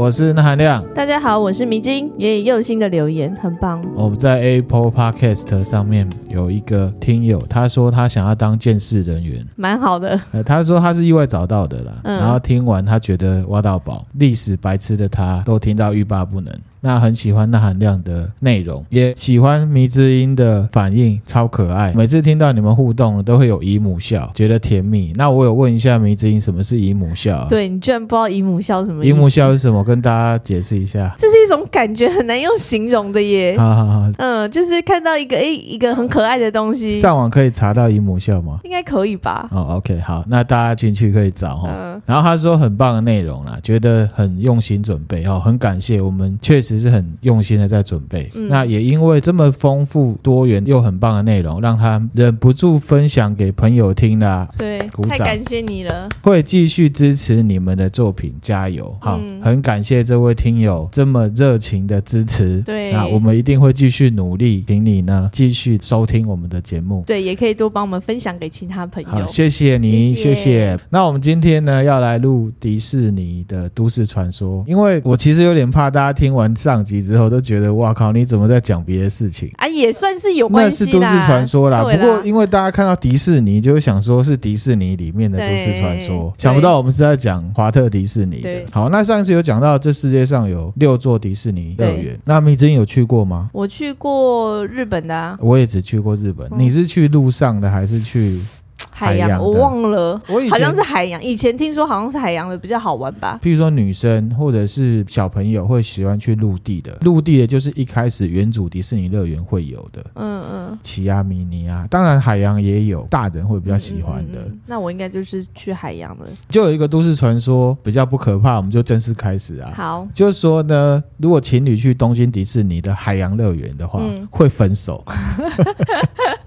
我是那含亮。大家好，我是迷津。也有新的留言，很棒。我们在 Apple Podcast 上面有一个听友，他说他想要当见识人员，蛮好的。呃，他说他是意外找到的啦，嗯、然后听完他觉得挖到宝，历史白痴的他都听到欲罢不能。那很喜欢那含量的内容，也喜欢迷之音的反应，超可爱。每次听到你们互动，都会有姨母笑，觉得甜蜜。那我有问一下迷之音，什么是姨母笑啊？对，你居然不知道姨母笑什么？姨母笑是什么？跟大家解释一下。这是一种感觉，很难用形容的耶。好好好，嗯，就是看到一个诶，一个很可爱的东西，上网可以查到姨母笑吗？应该可以吧？哦，OK，好，那大家进去可以找哈。嗯，然后他说很棒的内容啦，觉得很用心准备哦，很感谢，我们确实是很用心。的在在准备，嗯、那也因为这么丰富多元又很棒的内容，让他忍不住分享给朋友听啦。对，鼓掌，太感谢你了，会继续支持你们的作品，加油！好，嗯、很感谢这位听友这么热情的支持。对，那我们一定会继续努力，请你呢继续收听我们的节目。对，也可以多帮我们分享给其他朋友。好，谢谢你，谢谢。谢谢。那我们今天呢要来录迪士尼的都市传说，因为我其实有点怕大家听完上集之后都觉得哇靠，你怎么在讲别的事情啊？也算是有关系那是都市传说啦。啦不过因为大家看到迪士尼，就会想说是迪士尼里面的都市传说，想不到我们是在讲华特迪士尼的。好，那上次有讲到这世界上有六座迪士尼乐园，那米之音有去过吗？我去过日本的啊，我也只去过日本。嗯、你是去路上的还是去？海洋，我忘了，我好像是海洋。以前听说好像是海洋的比较好玩吧。譬如说女生或者是小朋友会喜欢去陆地的，陆地的就是一开始原主迪士尼乐园会有的，嗯嗯，奇亚米尼啊，当然海洋也有，大人会比较喜欢的。嗯嗯嗯、那我应该就是去海洋了。就有一个都市传说比较不可怕，我们就正式开始啊。好，就是说呢，如果情侣去东京迪士尼的海洋乐园的话，嗯、会分手。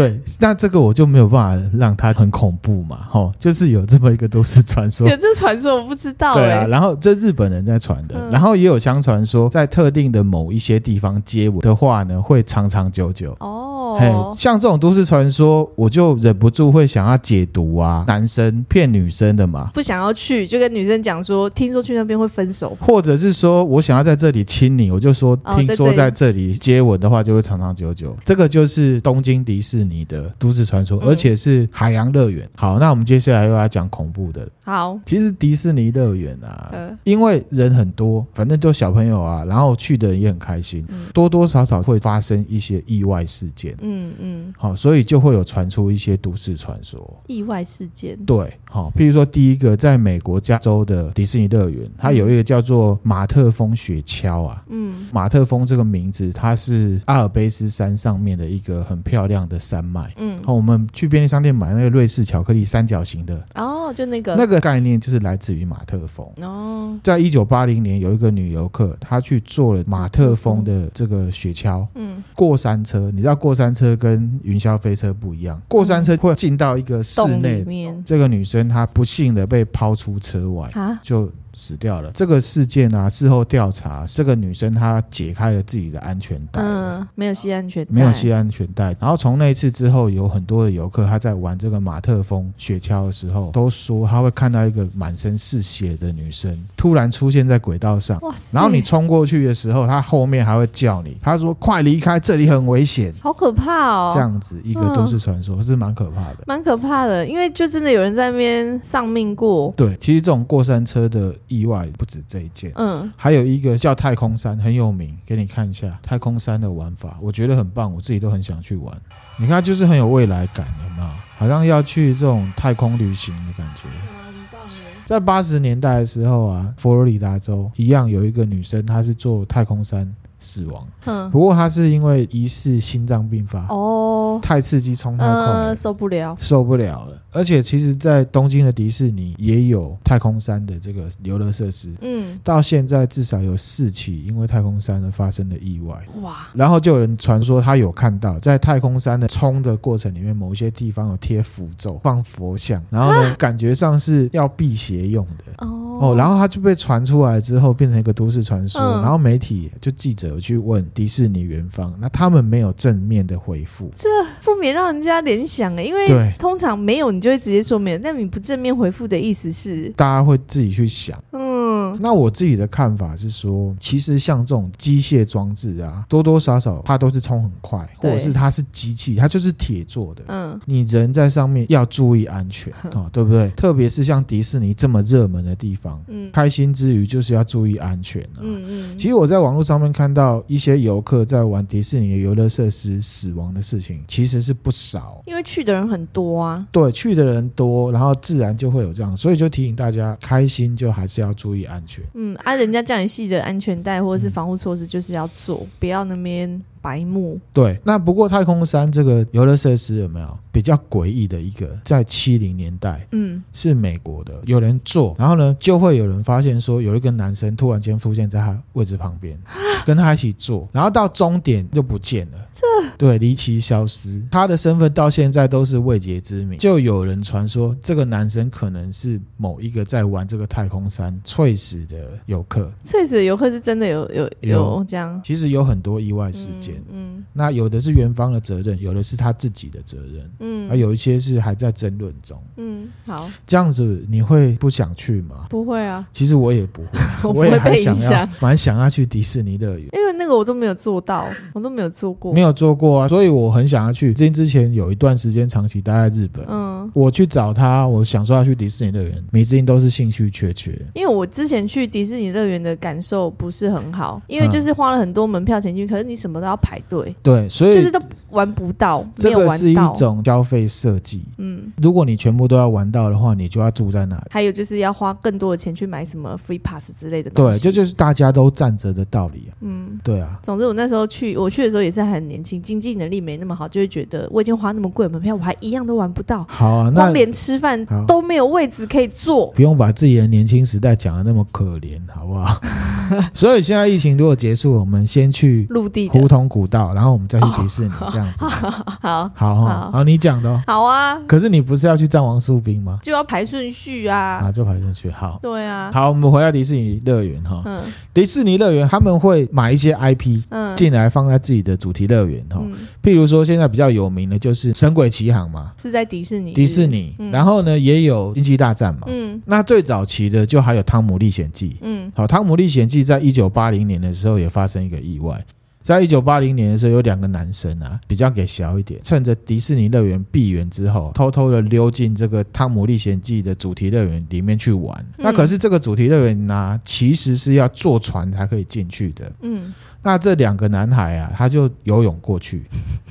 对，那这个我就没有办法让它很恐怖嘛，吼，就是有这么一个都市传说。有这传说我不知道、欸。对啊，然后这日本人在传的，嗯、然后也有相传说，在特定的某一些地方接吻的话呢，会长长久久。哦，嘿，像这种都市传说，我就忍不住会想要解读啊，男生骗女生的嘛，不想要去，就跟女生讲说，听说去那边会分手，或者是说我想要在这里亲你，我就说，哦、听说在这里接吻的话就会长长久久。这个就是东京迪士尼。的都市传说，而且是海洋乐园。好，那我们接下来又要讲恐怖的。好，其实迪士尼乐园啊，呃、因为人很多，反正就小朋友啊，然后去的人也很开心，嗯、多多少少会发生一些意外事件。嗯嗯嗯，好，所以就会有传出一些都市传说。意外事件，对，好，譬如说第一个，在美国加州的迪士尼乐园，它有一个叫做马特峰雪橇啊。嗯，马特峰这个名字，它是阿尔卑斯山上面的一个很漂亮的山脉。嗯，好，我们去便利商店买那个瑞士巧克力三角形的。哦，就那个那个。概念就是来自于马特峰哦，在一九八零年，有一个女游客，她去坐了马特峰的这个雪橇，嗯，过山车，你知道过山车跟云霄飞车不一样，过山车会进到一个室内，这个女生她不幸的被抛出车外，就。死掉了。这个事件啊，事后调查，这个女生她解开了自己的安全带，嗯，没有系安全带，没有系安全带。然后从那一次之后，有很多的游客他在玩这个马特风雪橇的时候，都说他会看到一个满身是血的女生突然出现在轨道上，哇，然后你冲过去的时候，他后面还会叫你，他说快离开，这里很危险，好可怕哦。这样子一个都市传说，嗯、是蛮可怕的，蛮可怕的，因为就真的有人在那边丧命过。对，其实这种过山车的。意外不止这一件，嗯，还有一个叫太空山很有名，给你看一下太空山的玩法，我觉得很棒，我自己都很想去玩。你看，就是很有未来感，有没有？好像要去这种太空旅行的感觉。很棒！在八十年代的时候啊，佛罗里达州一样有一个女生，她是坐太空山。死亡，嗯，不过他是因为疑似心脏病发，哦，太刺激，冲太快，呃，受不了，受不了了。而且其实，在东京的迪士尼也有太空山的这个游乐设施，嗯，到现在至少有四起因为太空山而发生的意外，哇！然后就有人传说他有看到在太空山的冲的过程里面，某一些地方有贴符咒、放佛像，然后呢，啊、感觉上是要辟邪用的，哦。哦，然后他就被传出来之后，变成一个都市传说，嗯、然后媒体就记者。有去问迪士尼园方，那他们没有正面的回复，这不免让人家联想哎，因为通常没有，你就会直接说没有，那你不正面回复的意思是，大家会自己去想，嗯。嗯，那我自己的看法是说，其实像这种机械装置啊，多多少少它都是冲很快，或者是它是机器，它就是铁做的。嗯，你人在上面要注意安全啊，对不对？特别是像迪士尼这么热门的地方，嗯，开心之余就是要注意安全啊。嗯嗯。其实我在网络上面看到一些游客在玩迪士尼的游乐设施死亡的事情，其实是不少。因为去的人很多啊。对，去的人多，然后自然就会有这样，所以就提醒大家，开心就还是要注意安全。嗯，啊，人家叫你系着安全带或者是防护措施，就是要做，不要那边。白木对，那不过太空山这个游乐设施有没有比较诡异的一个？在七零年代，嗯，是美国的，有人做，然后呢，就会有人发现说，有一个男生突然间出现在他位置旁边，跟他一起做，然后到终点就不见了，这对离奇消失，他的身份到现在都是未解之谜。就有人传说，这个男生可能是某一个在玩这个太空山猝死的游客。猝死的游客是真的有有有，有这样？其实有很多意外事件。嗯，那有的是园方的责任，有的是他自己的责任，嗯，而有一些是还在争论中，嗯，好，这样子你会不想去吗？不会啊，其实我也不会，我不会被影响，蛮想要去迪士尼乐园，因为那个我都没有做到，我都没有做过，没有做过啊，所以我很想要去。之前之前有一段时间长期待在日本，嗯，我去找他，我想说要去迪士尼乐园，每次都是兴趣缺缺，因为我之前去迪士尼乐园的感受不是很好，因为就是花了很多门票钱进去，可是你什么都要排队，对，所以就是都玩不到，没有玩到。这个是一种消费设计，嗯，如果你全部都要玩到的话，你就要住在那里。还有就是要花更多的钱去买什么 free pass 之类的东西，对，这就，就是大家都站着的道理啊，嗯，对啊。总之我那时候去，我去的时候也是很年轻，经济能力没那么好，就会觉得我已经花那么贵的门票，我还一样都玩不到。好啊，那光连吃饭都没有位置可以坐，不用把自己的年轻时代讲的那么可怜，好不好？所以现在疫情如果结束，我们先去陆地胡同古道，然后我们再去迪士尼，这样子。好，好，好，好，你讲的。好啊。可是你不是要去战王树冰吗？就要排顺序啊。啊，就排顺序。好。对啊。好，我们回到迪士尼乐园哈。嗯。迪士尼乐园他们会买一些 IP 嗯进来放在自己的主题乐园哈。譬如说现在比较有名的就是《神鬼奇航》嘛，是在迪士尼。迪士尼。然后呢，也有《星际大战》嘛。嗯。那最早期的就还有《汤姆历险记》。嗯。好，《汤姆历险记》在一九八零年的时候也发生一个意外。在一九八零年的时候，有两个男生啊，比较给小一点，趁着迪士尼乐园闭园之后，偷偷的溜进这个《汤姆历险记》的主题乐园里面去玩。嗯、那可是这个主题乐园呢，其实是要坐船才可以进去的。嗯。那这两个男孩啊，他就游泳过去，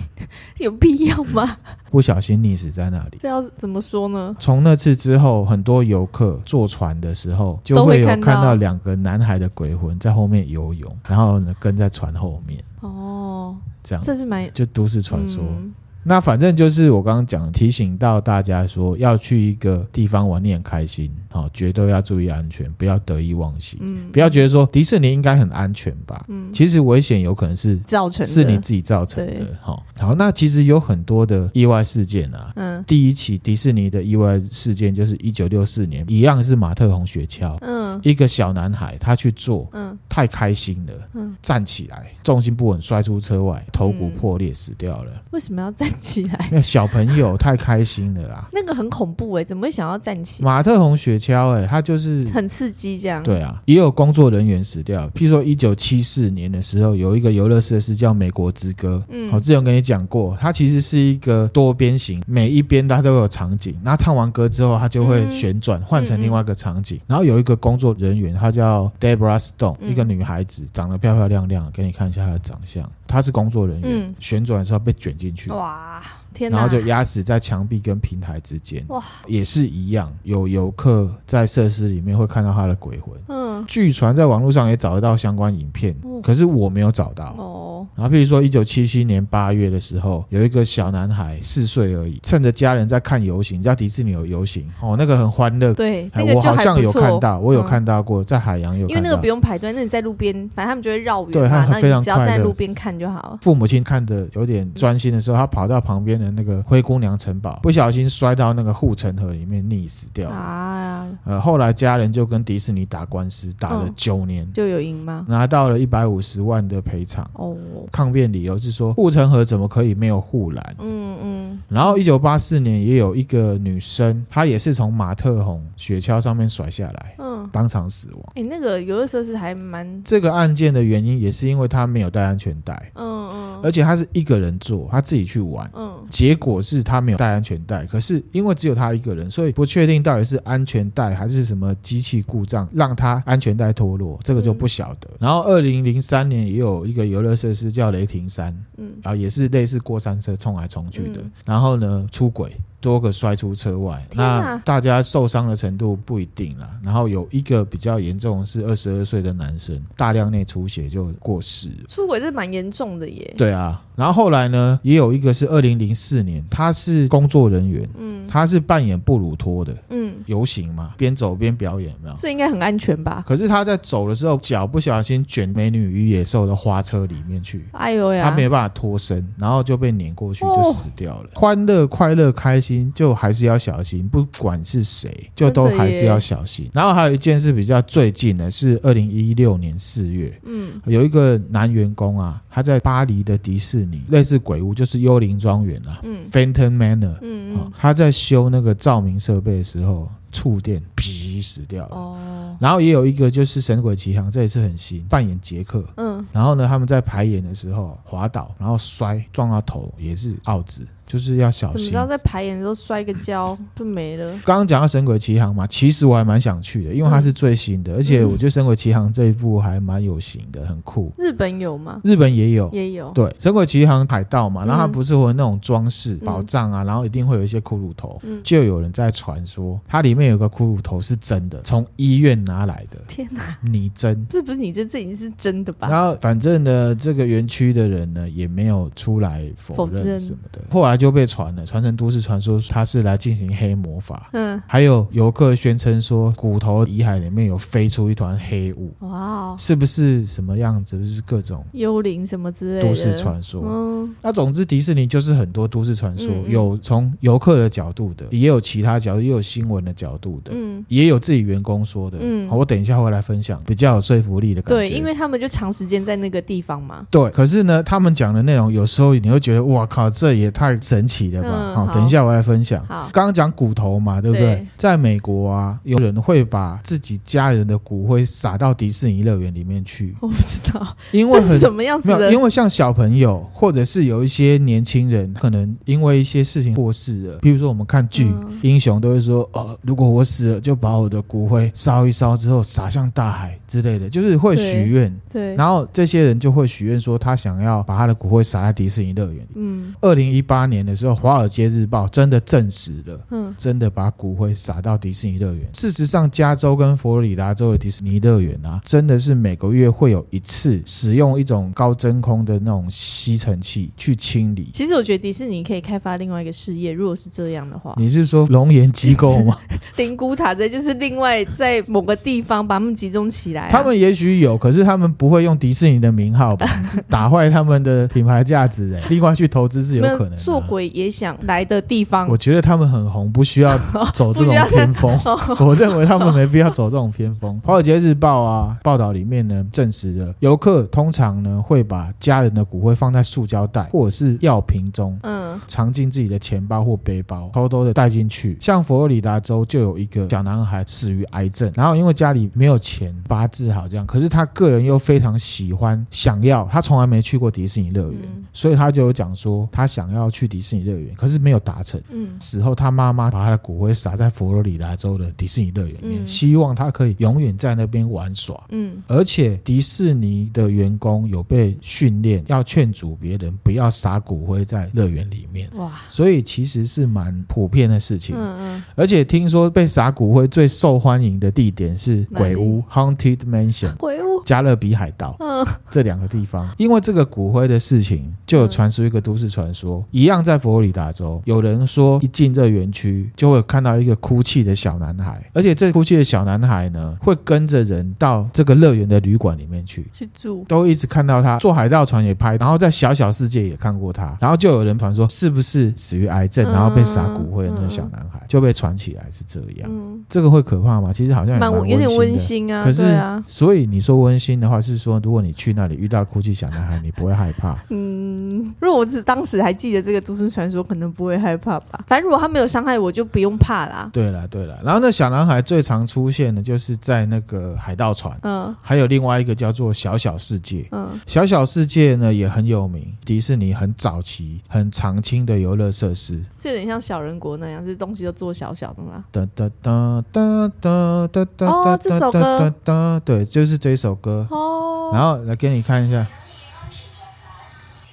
有必要吗？不小心溺死在那里。这要怎么说呢？从那次之后，很多游客坐船的时候，就会有看到两个男孩的鬼魂在后面游泳，然后呢跟在船后面。哦，这样，这是蛮就都市传说。嗯那反正就是我刚刚讲，提醒到大家说，要去一个地方玩，你很开心，好，绝对要注意安全，不要得意忘形，嗯，不要觉得说迪士尼应该很安全吧，嗯，其实危险有可能是造成是你自己造成的，好，好，那其实有很多的意外事件啊，嗯，第一起迪士尼的意外事件就是一九六四年，一样是马特洪雪橇，嗯，一个小男孩他去坐，嗯，太开心了，嗯，站起来重心不稳摔出车外，头骨破裂死掉了，为什么要站起来，那小朋友太开心了啊！那个很恐怖哎、欸，怎么会想要站起？马特洪雪橇哎，他就是很刺激这样。对啊，也有工作人员死掉。譬如说，一九七四年的时候，有一个游乐设施叫《美国之歌》。嗯，我之前跟你讲过，它其实是一个多边形，每一边它都有场景。那唱完歌之后，它就会旋转换成另外一个场景。然后有一个工作人员，她叫 Deborah Stone，一个女孩子，长得漂漂亮亮，给你看一下她的长相。她是工作人员，旋转的时候被卷进去。哇！Ah. 然后就压死在墙壁跟平台之间，哇，也是一样。有游客在设施里面会看到他的鬼魂，嗯，据传在网络上也找得到相关影片，可是我没有找到。哦，然后譬如说，一九七七年八月的时候，有一个小男孩四岁而已，趁着家人在看游行，你知道迪士尼有游行哦，那个很欢乐，对，那个我好像有看到，我有看到过，在海洋有，因为那个不用排队，那你在路边，反正他们就会绕远，对，他非常只要在路边看就好了。父母亲看着有点专心的时候，他跑到旁边的那个灰姑娘城堡，不小心摔到那个护城河里面溺死掉了。啊，呃，后来家人就跟迪士尼打官司，打了九年，就有赢吗？拿到了一百五十万的赔偿。哦，抗辩理由是说护城河怎么可以没有护栏？嗯嗯。然后一九八四年也有一个女生，她也是从马特洪雪橇上面甩下来，嗯，当场死亡。哎，那个游乐设施还蛮……这个案件的原因也是因为她没有戴安全带，嗯嗯，而且她是一个人坐，她自己去玩，嗯，结果是他没有带安全带，可是因为只有他一个人，所以不确定到底是安全带还是什么机器故障让他安全带脱落，这个就不晓得。然后二零零三年也有一个游乐设施叫雷霆山，嗯，然后也是类似过山车冲来冲去的，然后呢出轨。多个摔出车外，那大家受伤的程度不一定啦。然后有一个比较严重的是二十二岁的男生，大量内出血就过世。出轨是蛮严重的耶。对啊，然后后来呢，也有一个是二零零四年，他是工作人员，嗯，他是扮演布鲁托的，嗯，游行嘛，边走边表演，有没有？这应该很安全吧？可是他在走的时候，脚不小心卷《美女与野兽》的花车里面去，哎呦呀，他没办法脱身，然后就被碾过去，就死掉了。哦、欢乐、快乐、开心。就还是要小心，不管是谁，就都还是要小心。然后还有一件事比较最近的是二零一六年四月，嗯，有一个男员工啊，他在巴黎的迪士尼，类似鬼屋，就是幽灵庄园啊，嗯，Phantom Manor，嗯，嗯，他在修那个照明设备的时候。触电，皮死掉了。哦，然后也有一个就是《神鬼奇航》，这一次很新，扮演杰克。嗯，然后呢，他们在排演的时候滑倒，然后摔撞到头，也是奥子，就是要小心。怎么知道在排演的时候摔个跤就没了？刚刚讲到《神鬼奇航》嘛，其实我还蛮想去的，因为它是最新的，嗯、而且我觉得《神鬼奇航》这一部还蛮有型的，很酷。日本有吗？日本也有，也有。对，《神鬼奇航》海盗嘛，然后它不是会有那种装饰宝藏啊，然后一定会有一些骷髅头，嗯、就有人在传说它里面有个骷髅头。是真的，从医院拿来的。天哪，拟真，这不是拟真，这已经是真的吧？然后反正呢，这个园区的人呢也没有出来否认什么的。后来就被传了，传成都市传说，他是来进行黑魔法。嗯，还有游客宣称说，骨头遗骸里面有飞出一团黑雾。哇，是不是什么样子？就是各种幽灵什么之类的都市传说。嗯，那总之迪士尼就是很多都市传说，有从游客的角度的，也有其他角度，也有新闻的角度的。嗯。也有自己员工说的，嗯，好，我等一下会来分享比较有说服力的感觉。对，因为他们就长时间在那个地方嘛。对，可是呢，他们讲的内容有时候你会觉得，哇靠，这也太神奇的吧？嗯、好，等一下我来分享。好，刚刚讲骨头嘛，对不对？对，在美国啊，有人会把自己家人的骨灰撒到迪士尼乐园里面去。我不知道，因为很什么样子的？没有，因为像小朋友，或者是有一些年轻人，可能因为一些事情过世了。比如说我们看剧，嗯、英雄都会说，呃，如果我死了，就把我的骨灰烧一烧之后撒向大海之类的，就是会许愿。对，然后这些人就会许愿说，他想要把他的骨灰撒在迪士尼乐园里。嗯，二零一八年的时候，《华尔街日报》真的证实了，嗯，真的把骨灰撒到迪士尼乐园。事实上，加州跟佛罗里达州的迪士尼乐园啊，真的是每个月会有一次使用一种高真空的那种吸尘器去清理。其实我觉得迪士尼可以开发另外一个事业，如果是这样的话，你是说龙岩机构吗？灵骨塔这就是另外在某个地方把他们集中起来，啊，他们也许有，可是他们不会用迪士尼的名号吧，打坏他们的品牌价值。哎，另外去投资是有可能鬼也想来的地方，我觉得他们很红，不需要 走这种偏锋。我认为他们没必要走这种偏锋。华尔街日报啊，报道里面呢证实了，游客通常呢会把家人的骨灰放在塑胶袋或者是药瓶中，嗯，藏进自己的钱包或背包，偷偷的带进去。像佛罗里达州就有一个小男孩死于癌症，然后因为家里没有钱把他治好，这样，可是他个人又非常喜欢，想要，他从来没去过迪士尼乐园，嗯、所以他就有讲说他想要去迪士尼乐园，可是没有达成。嗯，死后他妈妈把他的骨灰撒在佛罗里达州的迪士尼乐园里面，嗯、希望他可以永远在那边玩耍。嗯，而且迪士尼的员工有被训练要劝阻别人不要撒骨灰在乐园里面。哇，所以其实是蛮普遍的事情。嗯嗯，而且听说被撒骨灰最受欢迎的地点是鬼屋 （Haunted Mansion）。鬼屋、加勒比海盗，嗯，这两个地方，因为这个骨灰的事情，就有传出一个都市传说，一样在佛罗里达州，有人说一进这园区就会看到一个哭泣的小男孩，而且这哭泣的小男孩呢，会跟着人到这个乐园的旅馆里面去。去住，都一直看到他坐海盗船也拍，然后在小小世界也看过他，然后就有人传说是不是死于癌症，然后被撒骨灰的那个小男孩。就被传起来是这样，这个会可怕吗？其实好像蛮有点温馨啊，可是啊，所以你说温温馨的话是说，如果你去那里遇到哭泣小男孩，你不会害怕。嗯，如果我只当时还记得这个都市传说，可能不会害怕吧。反正如果他没有伤害我，就不用怕啦。对了对了，然后那小男孩最常出现的就是在那个海盗船，嗯，还有另外一个叫做小小世界，嗯，小小世界呢也很有名，迪士尼很早期很常青的游乐设施，这有点像小人国那样，这东西都做小小的嘛。哒哒哒哒哒哒哒哦，这首歌，对，就是这首歌。哦，然后来给你看一下。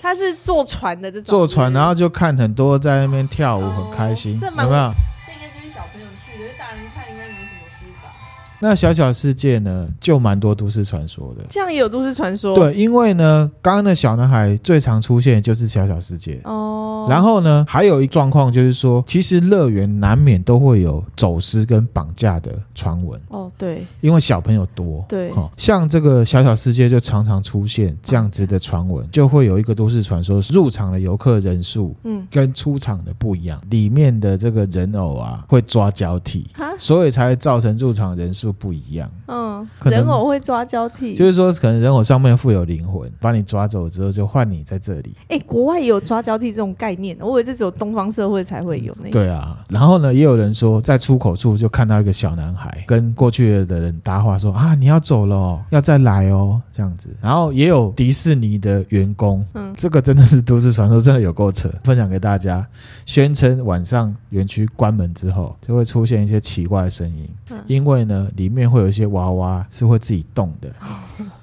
他是坐船的这种，坐船，然后就看很多在那边跳舞，很开心，有没有？那小小世界呢，就蛮多都市传说的。这样也有都市传说？对，因为呢，刚刚的小男孩最常出现的就是小小世界。哦。然后呢，还有一状况就是说，其实乐园难免都会有走私跟绑架的传闻。哦，对，因为小朋友多，对，哦，像这个小小世界就常常出现这样子的传闻，就会有一个都市传说，入场的游客人数，嗯，跟出场的不一样，里面的这个人偶啊会抓交替，所以才会造成入场人数不一样。嗯，人偶会抓交替，就是说可能人偶上面富有灵魂，把你抓走之后就换你在这里。哎，国外也有抓交替这种概念。我以为这只有东方社会才会有那。对啊，然后呢，也有人说在出口处就看到一个小男孩跟过去的人搭话说啊，你要走了，要再来哦，这样子。然后也有迪士尼的员工，嗯，这个真的是都市传说，真的有够扯，分享给大家，宣称晚上园区关门之后就会出现一些奇怪的声音，嗯，因为呢里面会有一些娃娃是会自己动的。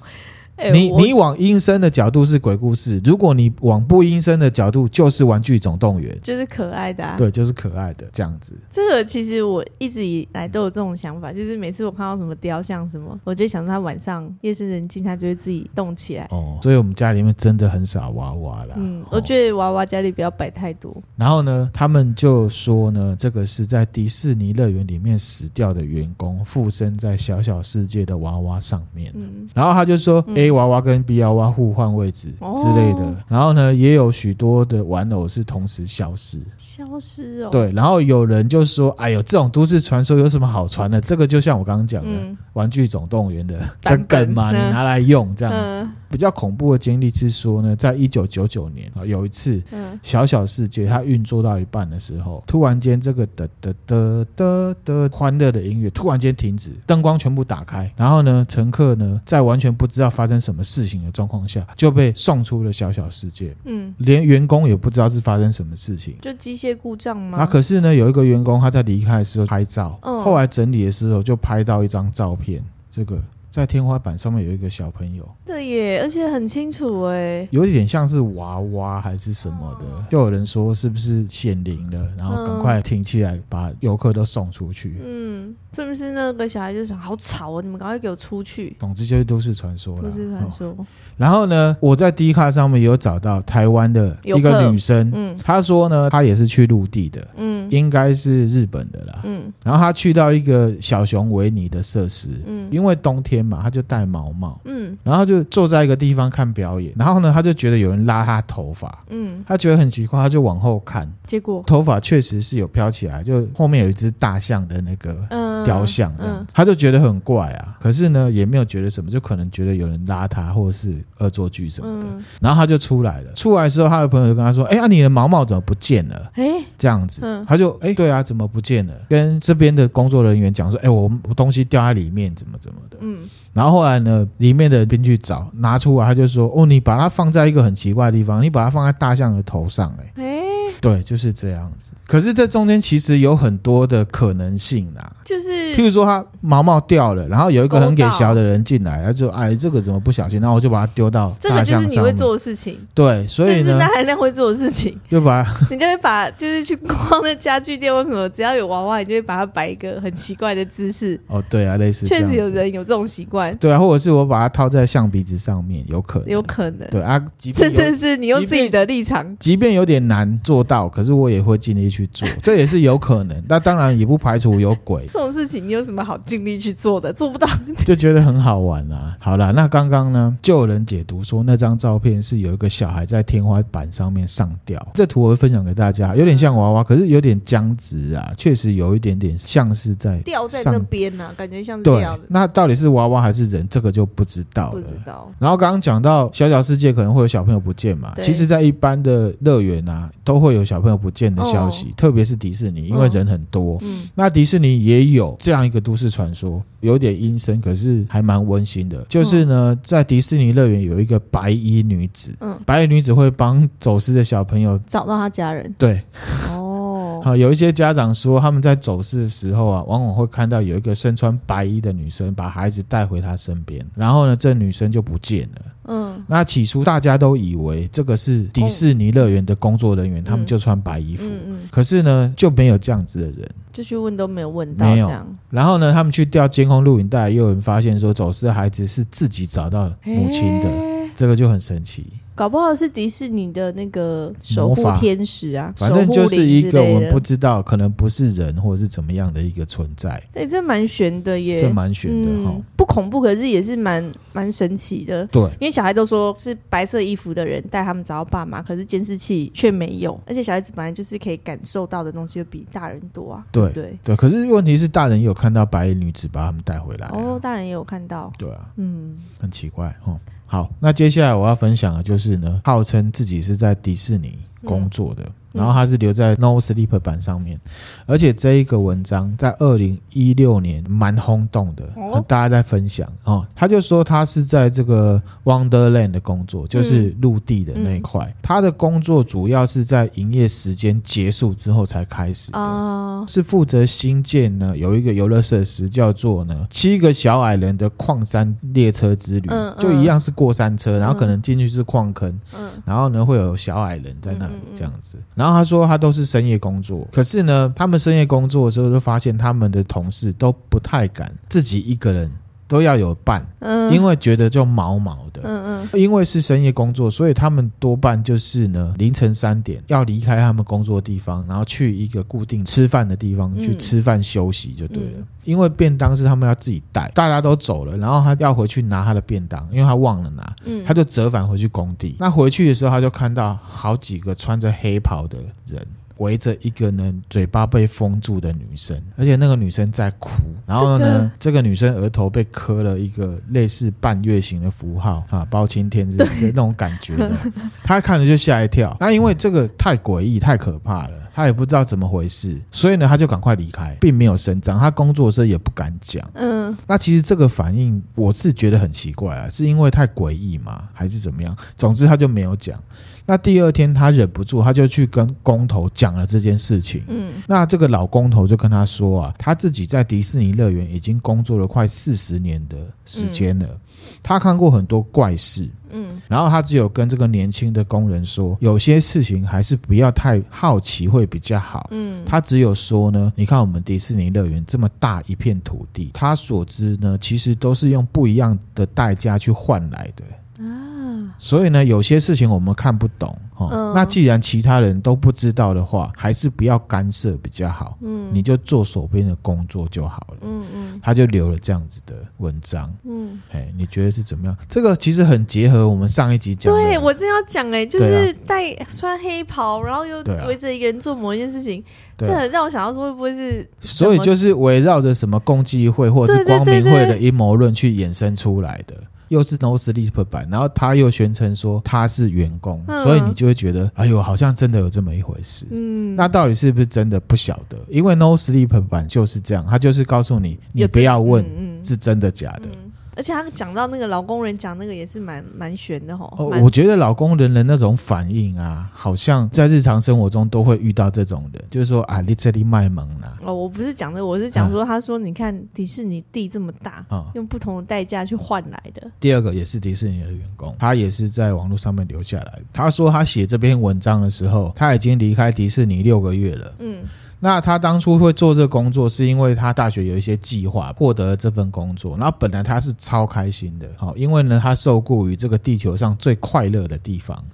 欸、你你往阴森的角度是鬼故事，如果你往不阴森的角度就是玩具总动员，就是可爱的、啊，对，就是可爱的这样子。这个其实我一直以来都有这种想法，就是每次我看到什么雕像什么，我就想到他晚上夜深人静，他就会自己动起来。哦，所以我们家里面真的很少娃娃啦。嗯，我觉得娃娃家里不要摆太多。然后呢，他们就说呢，这个是在迪士尼乐园里面死掉的员工附身在小小世界的娃娃上面。嗯，然后他就说。嗯 A 娃娃跟 B 娃娃互换位置之类的，哦，然后呢，也有许多的玩偶是同时消失，消失哦。对，然后有人就说：“哎呦，这种都市传说有什么好传的？这个就像我刚刚讲的，嗯《玩具总动员》的梗嘛，你拿来用这样子。嗯”比较恐怖的经历是说呢，在一九九九年啊，有一次，嗯小小世界它运作到一半的时候，突然间这个的的的的的欢乐的音乐突然间停止，灯光全部打开，然后呢，乘客呢在完全不知道发生什么事情的状况下，就被送出了小小世界。嗯，连员工也不知道是发生什么事情，就机械故障吗？啊，可是呢，有一个员工他在离开的时候拍照，后来整理的时候就拍到一张照片，这个。在天花板上面有一个小朋友，对耶，而且很清楚哎，有点像是娃娃还是什么的，就有人说是不是显灵了，然后赶快停起来，把游客都送出去。嗯，是不是那个小孩就想好吵哦，你们赶快给我出去。总之就是都市传说了，都市传说。然后呢，我在 D 卡上面有找到台湾的一个女生，嗯，她说呢，她也是去陆地的，嗯，应该是日本的啦，嗯，然后她去到一个小熊维尼的设施，嗯，因为冬天。嘛，他就戴毛帽，嗯，然后就坐在一个地方看表演，然后呢，他就觉得有人拉他头发，嗯，他觉得很奇怪，他就往后看，结果？头发确实是有飘起来，就后面有一只大象的那个雕像，嗯，他就觉得很怪啊，可是呢，也没有觉得什么，就可能觉得有人拉他，或者是恶作剧什么的，然后他就出来了，出来的时候，他的朋友就跟他说，哎呀，你的毛毛怎么不见了？哎，这样子，他就哎，对啊，怎么不见了？跟这边的工作人员讲说，哎，我我东西掉在里面，怎么怎么的，嗯。然后后来呢，里面的编剧找，拿出来，他就说：“哦，你把它放在一个很奇怪的地方，你把它放在大象的头上，哎。”欸对，就是这样子。可是这中间其实有很多的可能性啦，就是譬如说他毛毛掉了，然后有一个很给小的人进来，他就哎，这个怎么不小心？然后我就把它丢到。这个就是你会做的事情。对，所以呢，这是那含量会做的事情。就把 你就会把，就是去逛那家具店或什么，只要有娃娃，你就会把它摆一个很奇怪的姿势。哦，对啊，类似。确实有人有这种习惯。对啊，或者是我把它套在象鼻子上面，有可能，有可能。对啊，甚至是你用自己的立场，即便有点难做到。到，可是我也会尽力去做，这也是有可能。那当然也不排除有鬼这种事情，你有什么好尽力去做的？做不到 就觉得很好玩啊。好了，那刚刚呢，就有人解读说那张照片是有一个小孩在天花板上面上吊，这图我会分享给大家，有点像娃娃，可是有点僵直啊，确实有一点点像是在吊在那边呢、啊，感觉像吊的。对，那到底是娃娃还是人？这个就不知道了。不知道。然后刚刚讲到小小世界可能会有小朋友不见嘛，其实，在一般的乐园啊，都会有小朋友不见的消息，哦、特别是迪士尼，因为人很多。嗯。那迪士尼也有这样一个都市传说，有点阴森，可是还蛮温馨的。就是呢，在迪士尼乐园有一个白衣女子，嗯，白衣女子会帮走失的小朋友找到他家人。对。哦。好，有一些家长说，他们在走失的时候啊，往往会看到有一个身穿白衣的女生把孩子带回她身边，然后呢，这女生就不见了。嗯，那起初大家都以为这个是迪士尼乐园的工作人员，他们就穿白衣服。嗯嗯。可是呢，就没有这样子的人，就去问都没有问到。没有。然后呢，他们去调监控录影带，又有人发现说，走失的孩子是自己找到母亲的，这个就很神奇。搞不好是迪士尼的那个守护天使啊，反正就是一个我们不知道，可能不是人或者是怎么样的一个存在。对，这蛮悬的耶，这蛮悬的哈、嗯，不恐怖，可是也是蛮蛮神奇的。对，因为小孩都说是白色衣服的人带他们找到爸妈，可是监视器却没有，而且小孩子本来就是可以感受到的东西，就比大人多啊。对对对，可是问题是大人有看到白衣女子把他们带回来、啊，哦，大人也有看到。对啊，嗯，很奇怪哈。好，那接下来我要分享的就是呢，号称自己是在迪士尼工作的。嗯。然后他是留在 No Sleep 版上面，而且这一个文章在二零一六年蛮轰动的，和大家在分享。哦。他就说他是在这个 Wonderland 的工作，就是陆地的那一块。他的工作主要是在营业时间结束之后才开始的，是负责新建呢，有一个游乐设施叫做呢七个小矮人的矿山列车之旅，就一样是过山车，然后可能进去是矿坑，然后呢会有小矮人在那里这样子。然后他说他都是深夜工作，可是呢，他们深夜工作的时候就发现他们的同事都不太敢自己一个人，都要有伴，嗯，因为觉得就毛毛的，嗯嗯，因为是深夜工作，所以他们多半就是呢凌晨三点要离开他们工作的地方，然后去一个固定吃饭的地方去吃饭休息就对了。因为便当是他们要自己带，大家都走了，然后他要回去拿他的便当，因为他忘了拿，他就折返回去工地。那回去的时候，他就看到好几个穿着黑袍的人。围着一个呢，嘴巴被封住的女生，而且那个女生在哭。然后呢，这个女生额头被刻了一个类似半月形的符号 啊，包青天之类的那种感觉的。他 看了就吓一跳。那因为这个太诡异、太可怕了，他也不知道怎么回事，所以呢，他就赶快离开，并没有声张。他工作的时候也不敢讲。嗯。那其实这个反应，我是觉得很奇怪啊，是因为太诡异嘛？还是怎么样？总之他就没有讲。那第二天他忍不住，他就去跟工头讲了这件事情。嗯，那这个老工头就跟他说啊，他自己在迪士尼乐园已经工作了快四十年的时间了，他看过很多怪事。嗯，然后他只有跟这个年轻的工人说，有些事情还是不要太好奇会比较好。嗯，他只有说呢，你看我们迪士尼乐园这么大一片土地，他所知呢，其实都是用不一样的代价去换来的。所以呢，有些事情我们看不懂，哈、嗯。那既然其他人都不知道的话，还是不要干涉比较好。嗯，你就做手边的工作就好了。嗯嗯，他就留了这样子的文章。嗯，哎，你觉得是怎么样？这个其实很结合我们上一集讲的。对，我正要讲，哎，就是带穿黑袍，然后又围着一个人做某一件事情，这很让我想到说，会不会是？所以就是围绕着什么共济会或者是光明会的阴谋论去衍生出来的。又是 No Sleep 版，然后他又宣称说他是员工，嗯、所以你就会觉得，哎呦，好像真的有这么一回事。嗯，那到底是不是真的不晓得？因为 No Sleep 版就是这样，他就是告诉你，你不要问是真的假的。而且他讲到那个老工人讲那个也是蛮蛮悬的吼。哦，我觉得老工人的那种反应啊，好像在日常生活中都会遇到这种人，就是说啊，你这里卖萌啦。哦，我不是讲的，我是讲说，他说你看迪士尼地这么大，啊，用不同的代价去换来的。第二个也是迪士尼的员工，他也是在网络上面留下来。他说他写这篇文章的时候，他已经离开迪士尼六个月了。嗯。那他当初会做这个工作，是因为他大学有一些计划，获得了这份工作。然后本来他是超开心的，好，因为呢，他受雇于这个地球上最快乐的地方。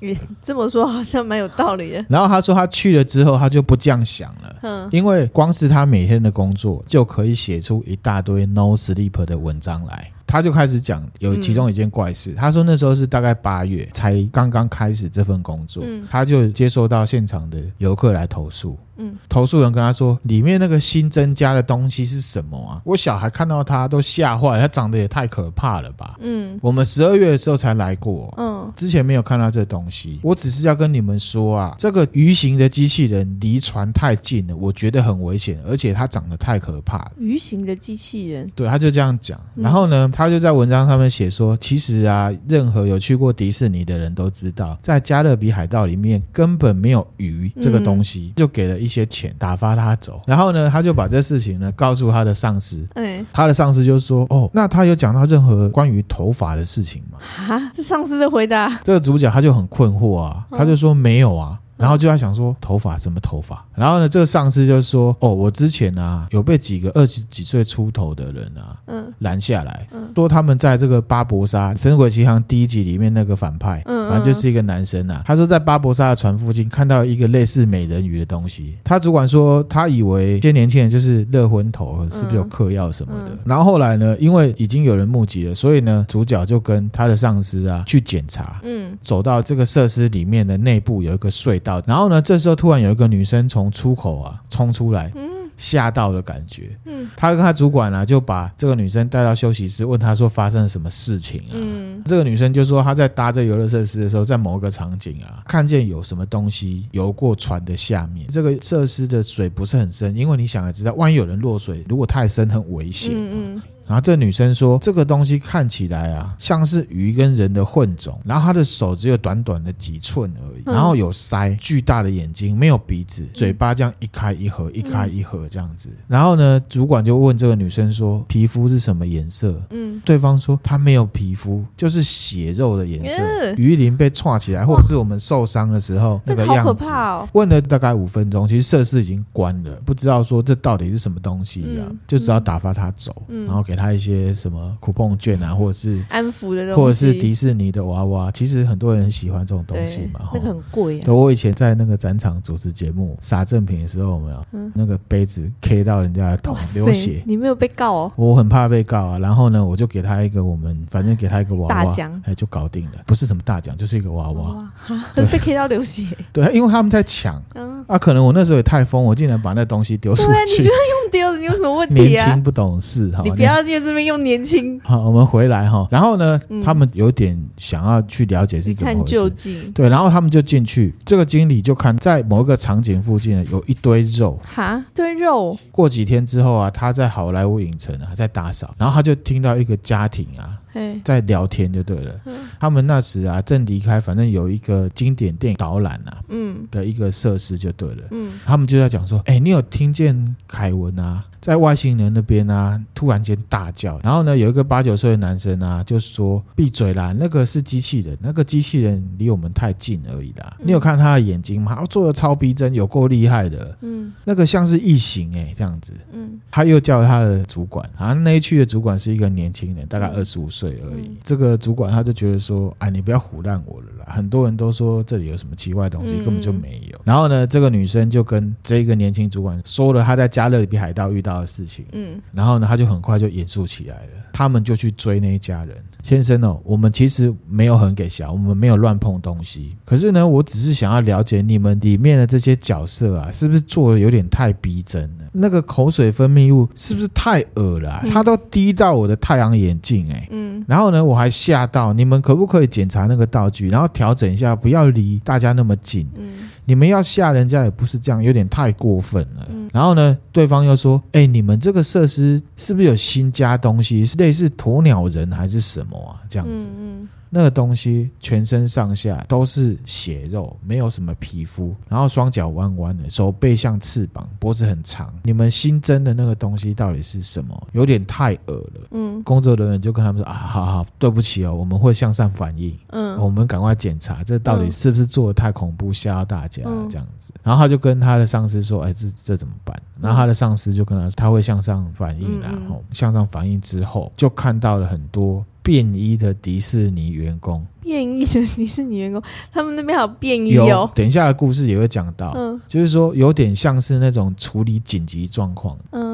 这么说好像蛮有道理的。然后他说他去了之后，他就不这样想了，嗯，因为光是他每天的工作就可以写出一大堆 no sleep 的文章来。他就开始讲有其中一件怪事，嗯、他说那时候是大概八月才刚刚开始这份工作，嗯、他就接收到现场的游客来投诉。嗯，投诉人跟他说，里面那个新增加的东西是什么啊？我小孩看到他都吓坏了，他长得也太可怕了吧？嗯，我们十二月的时候才来过，嗯，之前没有看到这东西。我只是要跟你们说啊，这个鱼形的机器人离船太近了，我觉得很危险，而且它长得太可怕了。鱼形的机器人，对，他就这样讲。然后呢，他就在文章上面写说，其实啊，任何有去过迪士尼的人都知道，在加勒比海盗里面根本没有鱼这个东西，就给了一些钱打发他走，然后呢，他就把这事情呢告诉他的上司。哎，他的上司就说：“哦，那他有讲到任何关于头发的事情吗？”啊，这上司的回答。这个主角他就很困惑啊，他就说：“没有啊。”然后就在想说头发什么头发？然后呢，这个上司就说：“哦，我之前啊有被几个二十几岁出头的人啊，嗯，拦下来，嗯，说他们在这个巴博沙《神鬼奇航》第一集里面那个反派，嗯，反正就是一个男生啊。他说在巴博沙的船附近看到一个类似美人鱼的东西。他主管说他以为这些年轻人就是热昏头，是不是有嗑药什么的？然后后来呢，因为已经有人目击了，所以呢，主角就跟他的上司啊去检查，嗯，走到这个设施里面的内部有一个隧道。然后呢，这时候突然有一个女生从出口啊冲出来，吓到的感觉。嗯，他跟他主管啊就把这个女生带到休息室，问她说发生了什么事情啊？嗯，这个女生就说她在搭这游乐设施的时候，在某一个场景啊，看见有什么东西游过船的下面。这个设施的水不是很深，因为你想也知道，万一有人落水，如果太深很危险。嗯嗯。然后这女生说：“这个东西看起来啊，像是鱼跟人的混种。然后她的手只有短短的几寸而已，然后有腮，巨大的眼睛，没有鼻子，嘴巴这样一开一合，一开一合这样子。然后呢，主管就问这个女生说：皮肤是什么颜色？嗯，对方说她没有皮肤，就是血肉的颜色。鱼鳞被串起来，或者是我们受伤的时候那个样子。问了大概五分钟，其实设施已经关了，不知道说这到底是什么东西啊，就只要打发他走，然后给他。他一些什么酷碰券啊，或者是安抚的东西，或者是迪士尼的娃娃，其实很多人很喜欢这种东西嘛。那个很贵啊。对，我以前在那个展场主持节目撒赠品的时候，有没有？嗯、那个杯子 K 到人家的头流血，你没有被告哦？我很怕被告啊。然后呢，我就给他一个我们，反正给他一个娃娃大奖，哎，就搞定了。不是什么大奖，就是一个娃娃。被 K 到流血。对，因为他们在抢。嗯。啊，可能我那时候也太疯，我竟然把那东西丢出去。对，你觉得用丢，你有什么问题啊？年轻不懂事，哈。你不要。这边又年轻 好，我们回来哈。然后呢，嗯、他们有点想要去了解是怎么回事。对，然后他们就进去，这个经理就看在某一个场景附近有一堆肉，哈，堆肉。过几天之后啊，他在好莱坞影城啊在打扫，然后他就听到一个家庭啊。在聊天就对了。他们那时啊正离开，反正有一个经典电影导览啊，嗯，的一个设施就对了。嗯，他们就在讲说，哎，你有听见凯文啊，在外星人那边啊，突然间大叫。然后呢，有一个八九岁的男生啊，就说闭嘴啦，那个是机器人，那个机器人离我们太近而已啦。你有看他的眼睛吗？做的超逼真，有够厉害的。嗯，那个像是异形哎，这样子。嗯，他又叫他的主管，好像那一区的主管是一个年轻人，大概二十五岁。而已，这个主管他就觉得说，哎，你不要唬烂我了啦！很多人都说这里有什么奇怪的东西，根本就没有。然后呢，这个女生就跟这个年轻主管说了她在加勒比海盗遇到的事情。嗯，然后呢，他就很快就严肃起来了。他们就去追那一家人。先生哦，我们其实没有很给小，我们没有乱碰东西。可是呢，我只是想要了解你们里面的这些角色啊，是不是做的有点太逼真了？那个口水分泌物是不是太恶了啊？它都滴到我的太阳眼镜哎。嗯。然后呢，我还吓到。你们可不可以检查那个道具，然后调整一下，不要离大家那么近。嗯。你们要吓人家也不是这样，有点太过分了。嗯、然后呢，对方又说：“哎，你们这个设施是不是有新加东西？是类似鸵鸟人还是什么啊？这样子。嗯”嗯那个东西全身上下都是血肉，没有什么皮肤，然后双脚弯弯的，手背像翅膀，脖子很长。你们新增的那个东西到底是什么？有点太恶了。嗯，工作人员就跟他们说啊，好好，对不起哦，我们会向上反映。嗯，我们赶快检查，这到底是不是做的太恐怖，吓到大家这样子。然后他就跟他的上司说，哎，这这怎么办？然后他的上司就跟他说，他会向上反映，然后向上反映之后，就看到了很多。便衣的迪士尼员工，便衣的迪士尼员工，他们那边还有便衣哦。等一下的故事也会讲到，嗯，就是说有点像是那种处理紧急状况，嗯，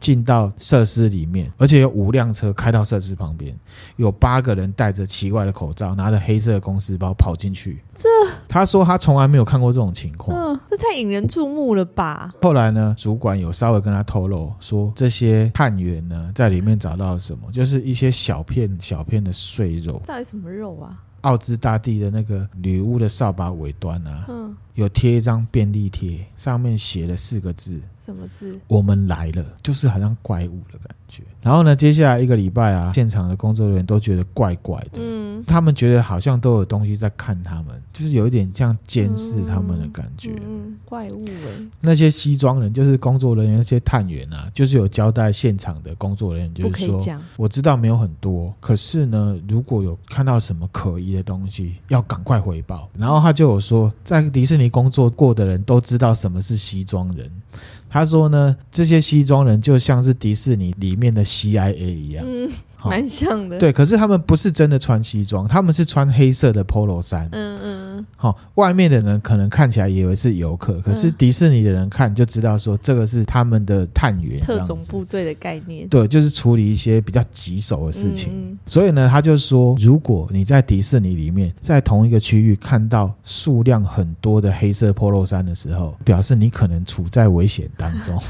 进到设施里面，而且有五辆车开到设施旁边，有八个人戴着奇怪的口罩，拿着黑色的公司包跑进去。这他说他从来没有看过这种情况，嗯，这太引人注目了吧？后来呢，主管有稍微跟他透露说，这些探员呢在里面找到了什么，就是一些小片小片的碎肉。到底什么肉啊？奥兹大帝的那个女巫的扫把尾端啊，嗯，有贴一张便利贴，上面写了四个字。什么字？我们来了，就是好像怪物的感觉。然后呢，接下来一个礼拜啊，现场的工作人员都觉得怪怪的。嗯，他们觉得好像都有东西在看他们，就是有一点像监视他们的感觉。嗯，嗯，怪物哎。那些西装人，就是工作人员，那些探员啊，就是有交代现场的工作人员，就是说，我知道没有很多，可是呢，如果有看到什么可疑的东西，要赶快回报。然后他就有说，在迪士尼工作过的人都知道什么是西装人。他说呢，这些西装人就像是迪士尼里面的 CIA 一样。嗯蛮像的，对，可是他们不是真的穿西装，他们是穿黑色的 Polo 衫。嗯嗯，好，外面的人可能看起来以为是游客，可是迪士尼的人看就知道说这个是他们的探员，特种部队的概念。对，就是处理一些比较棘手的事情。嗯、所以呢，他就说，如果你在迪士尼里面，在同一个区域看到数量很多的黑色 Polo 衫的时候，表示你可能处在危险当中。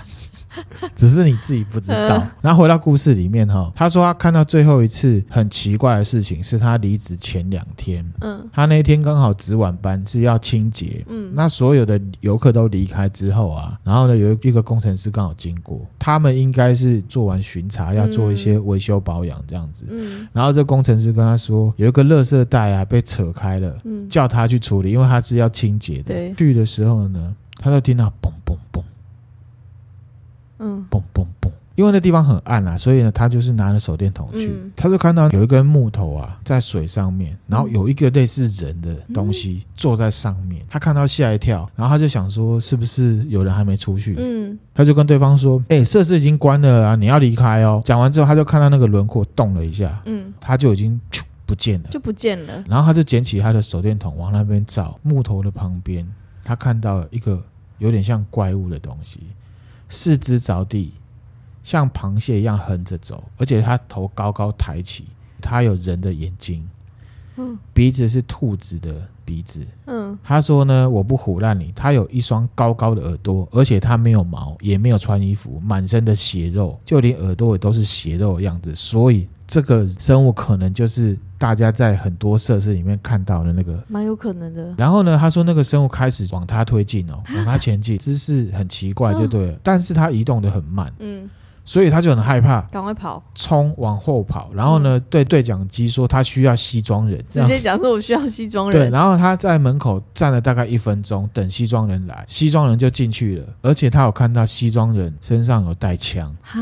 只是你自己不知道。然后回到故事里面哈，他说他看到最后一次很奇怪的事情是他离职前两天，嗯，他那一天刚好值晚班是要清洁，嗯，那所有的游客都离开之后啊，然后呢有一个工程师刚好经过，他们应该是做完巡查要做一些维修保养这样子，嗯，然后这工程师跟他说有一个垃圾袋啊被扯开了，嗯，叫他去处理，因为他是要清洁的。对，去的时候呢，他就听到嘣嘣嘣。嗯，嘣嘣嘣！因为那地方很暗啊，所以呢，他就是拿着手电筒去，嗯、他就看到有一根木头啊在水上面，然后有一个类似人的东西坐在上面。嗯、他看到吓一跳，然后他就想说是不是有人还没出去？嗯，他就跟对方说：“哎、欸，设施已经关了啊，你要离开哦。”讲完之后，他就看到那个轮廓动了一下，嗯，他就已经不见了，就不见了。然后他就捡起他的手电筒往那边照，木头的旁边，他看到了一个有点像怪物的东西。四肢着地，像螃蟹一样横着走，而且他头高高抬起，他有人的眼睛，嗯，鼻子是兔子的鼻子，嗯，他说呢，我不唬烂你，他有一双高高的耳朵，而且他没有毛，也没有穿衣服，满身的血肉，就连耳朵也都是血肉的样子，所以这个生物可能就是。大家在很多设施里面看到的那个，蛮有可能的。然后呢，他说那个生物开始往他推进哦，往他前进，姿势很奇怪，就对了。但是他移动的很慢，嗯，所以他就很害怕，赶快跑，冲往后跑。然后呢，对对讲机说他需要西装人，直接讲说我需要西装人。对，然后他在门口站了大概一分钟，等西装人来，西装人就进去了，而且他有看到西装人身上有带枪。哈。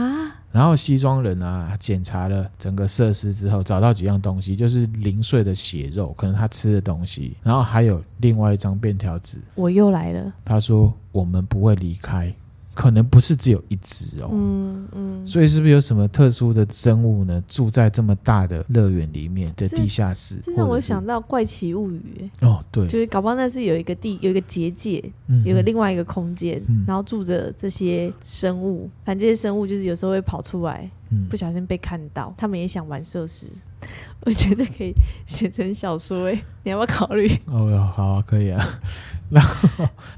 然后西装人啊，检查了整个设施之后，找到几样东西，就是零碎的血肉，可能他吃的东西，然后还有另外一张便条纸。我又来了。他说：“我们不会离开。”可能不是只有一只哦，嗯嗯，所以是不是有什么特殊的生物呢？住在这么大的乐园里面的地下室？这让我想到《怪奇物语》哦，对，就是搞不好那是有一个地，有一个结界，有个另外一个空间，然后住着这些生物。反正这些生物就是有时候会跑出来，不小心被看到，他们也想玩设施。我觉得可以写成小说哎，你要不要考虑？哦，好啊，可以啊。那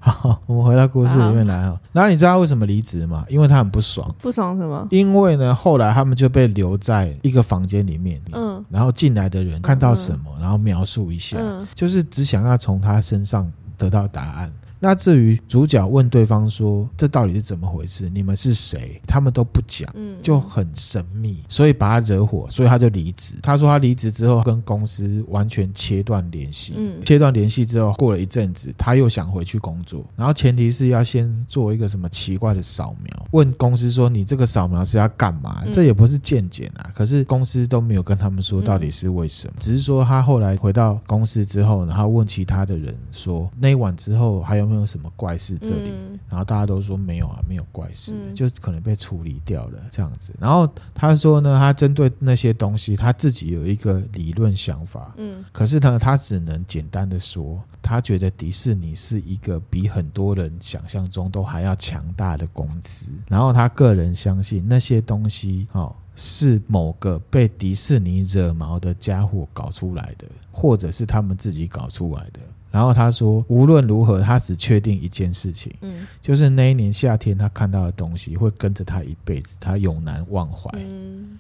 好，我们回到故事里面来啊。然后你知道他为什么离职吗？因为他很不爽。不爽什么？因为呢，后来他们就被留在一个房间里面。嗯。然后进来的人看到什么，然后描述一下，就是只想要从他身上得到答案。那至于主角问对方说：“这到底是怎么回事？你们是谁？”他们都不讲，嗯，就很神秘，所以把他惹火，所以他就离职。他说他离职之后跟公司完全切断联系，嗯，切断联系之后过了一阵子，他又想回去工作，然后前提是要先做一个什么奇怪的扫描，问公司说：“你这个扫描是要干嘛？”这也不是健检啊，可是公司都没有跟他们说到底是为什么，只是说他后来回到公司之后，然后问其他的人说：“那一晚之后还有没有什么怪事？”这里，然后大家都说没有啊，没有怪事，就可能被处理掉了这样子。然后他说呢，他针对那些东西，他自己有一个理论想法，嗯，可是呢，他只能简单的说，他觉得迪士尼是一个比很多人想象中都还要强大的公司。然后他个人相信那些东西，哦，是某个被迪士尼惹毛的家伙搞出来的，或者是他们自己搞出来的。然后他说，无论如何，他只确定一件事情，嗯，就是那一年夏天他看到的东西会跟着他一辈子，他永难忘怀。嗯，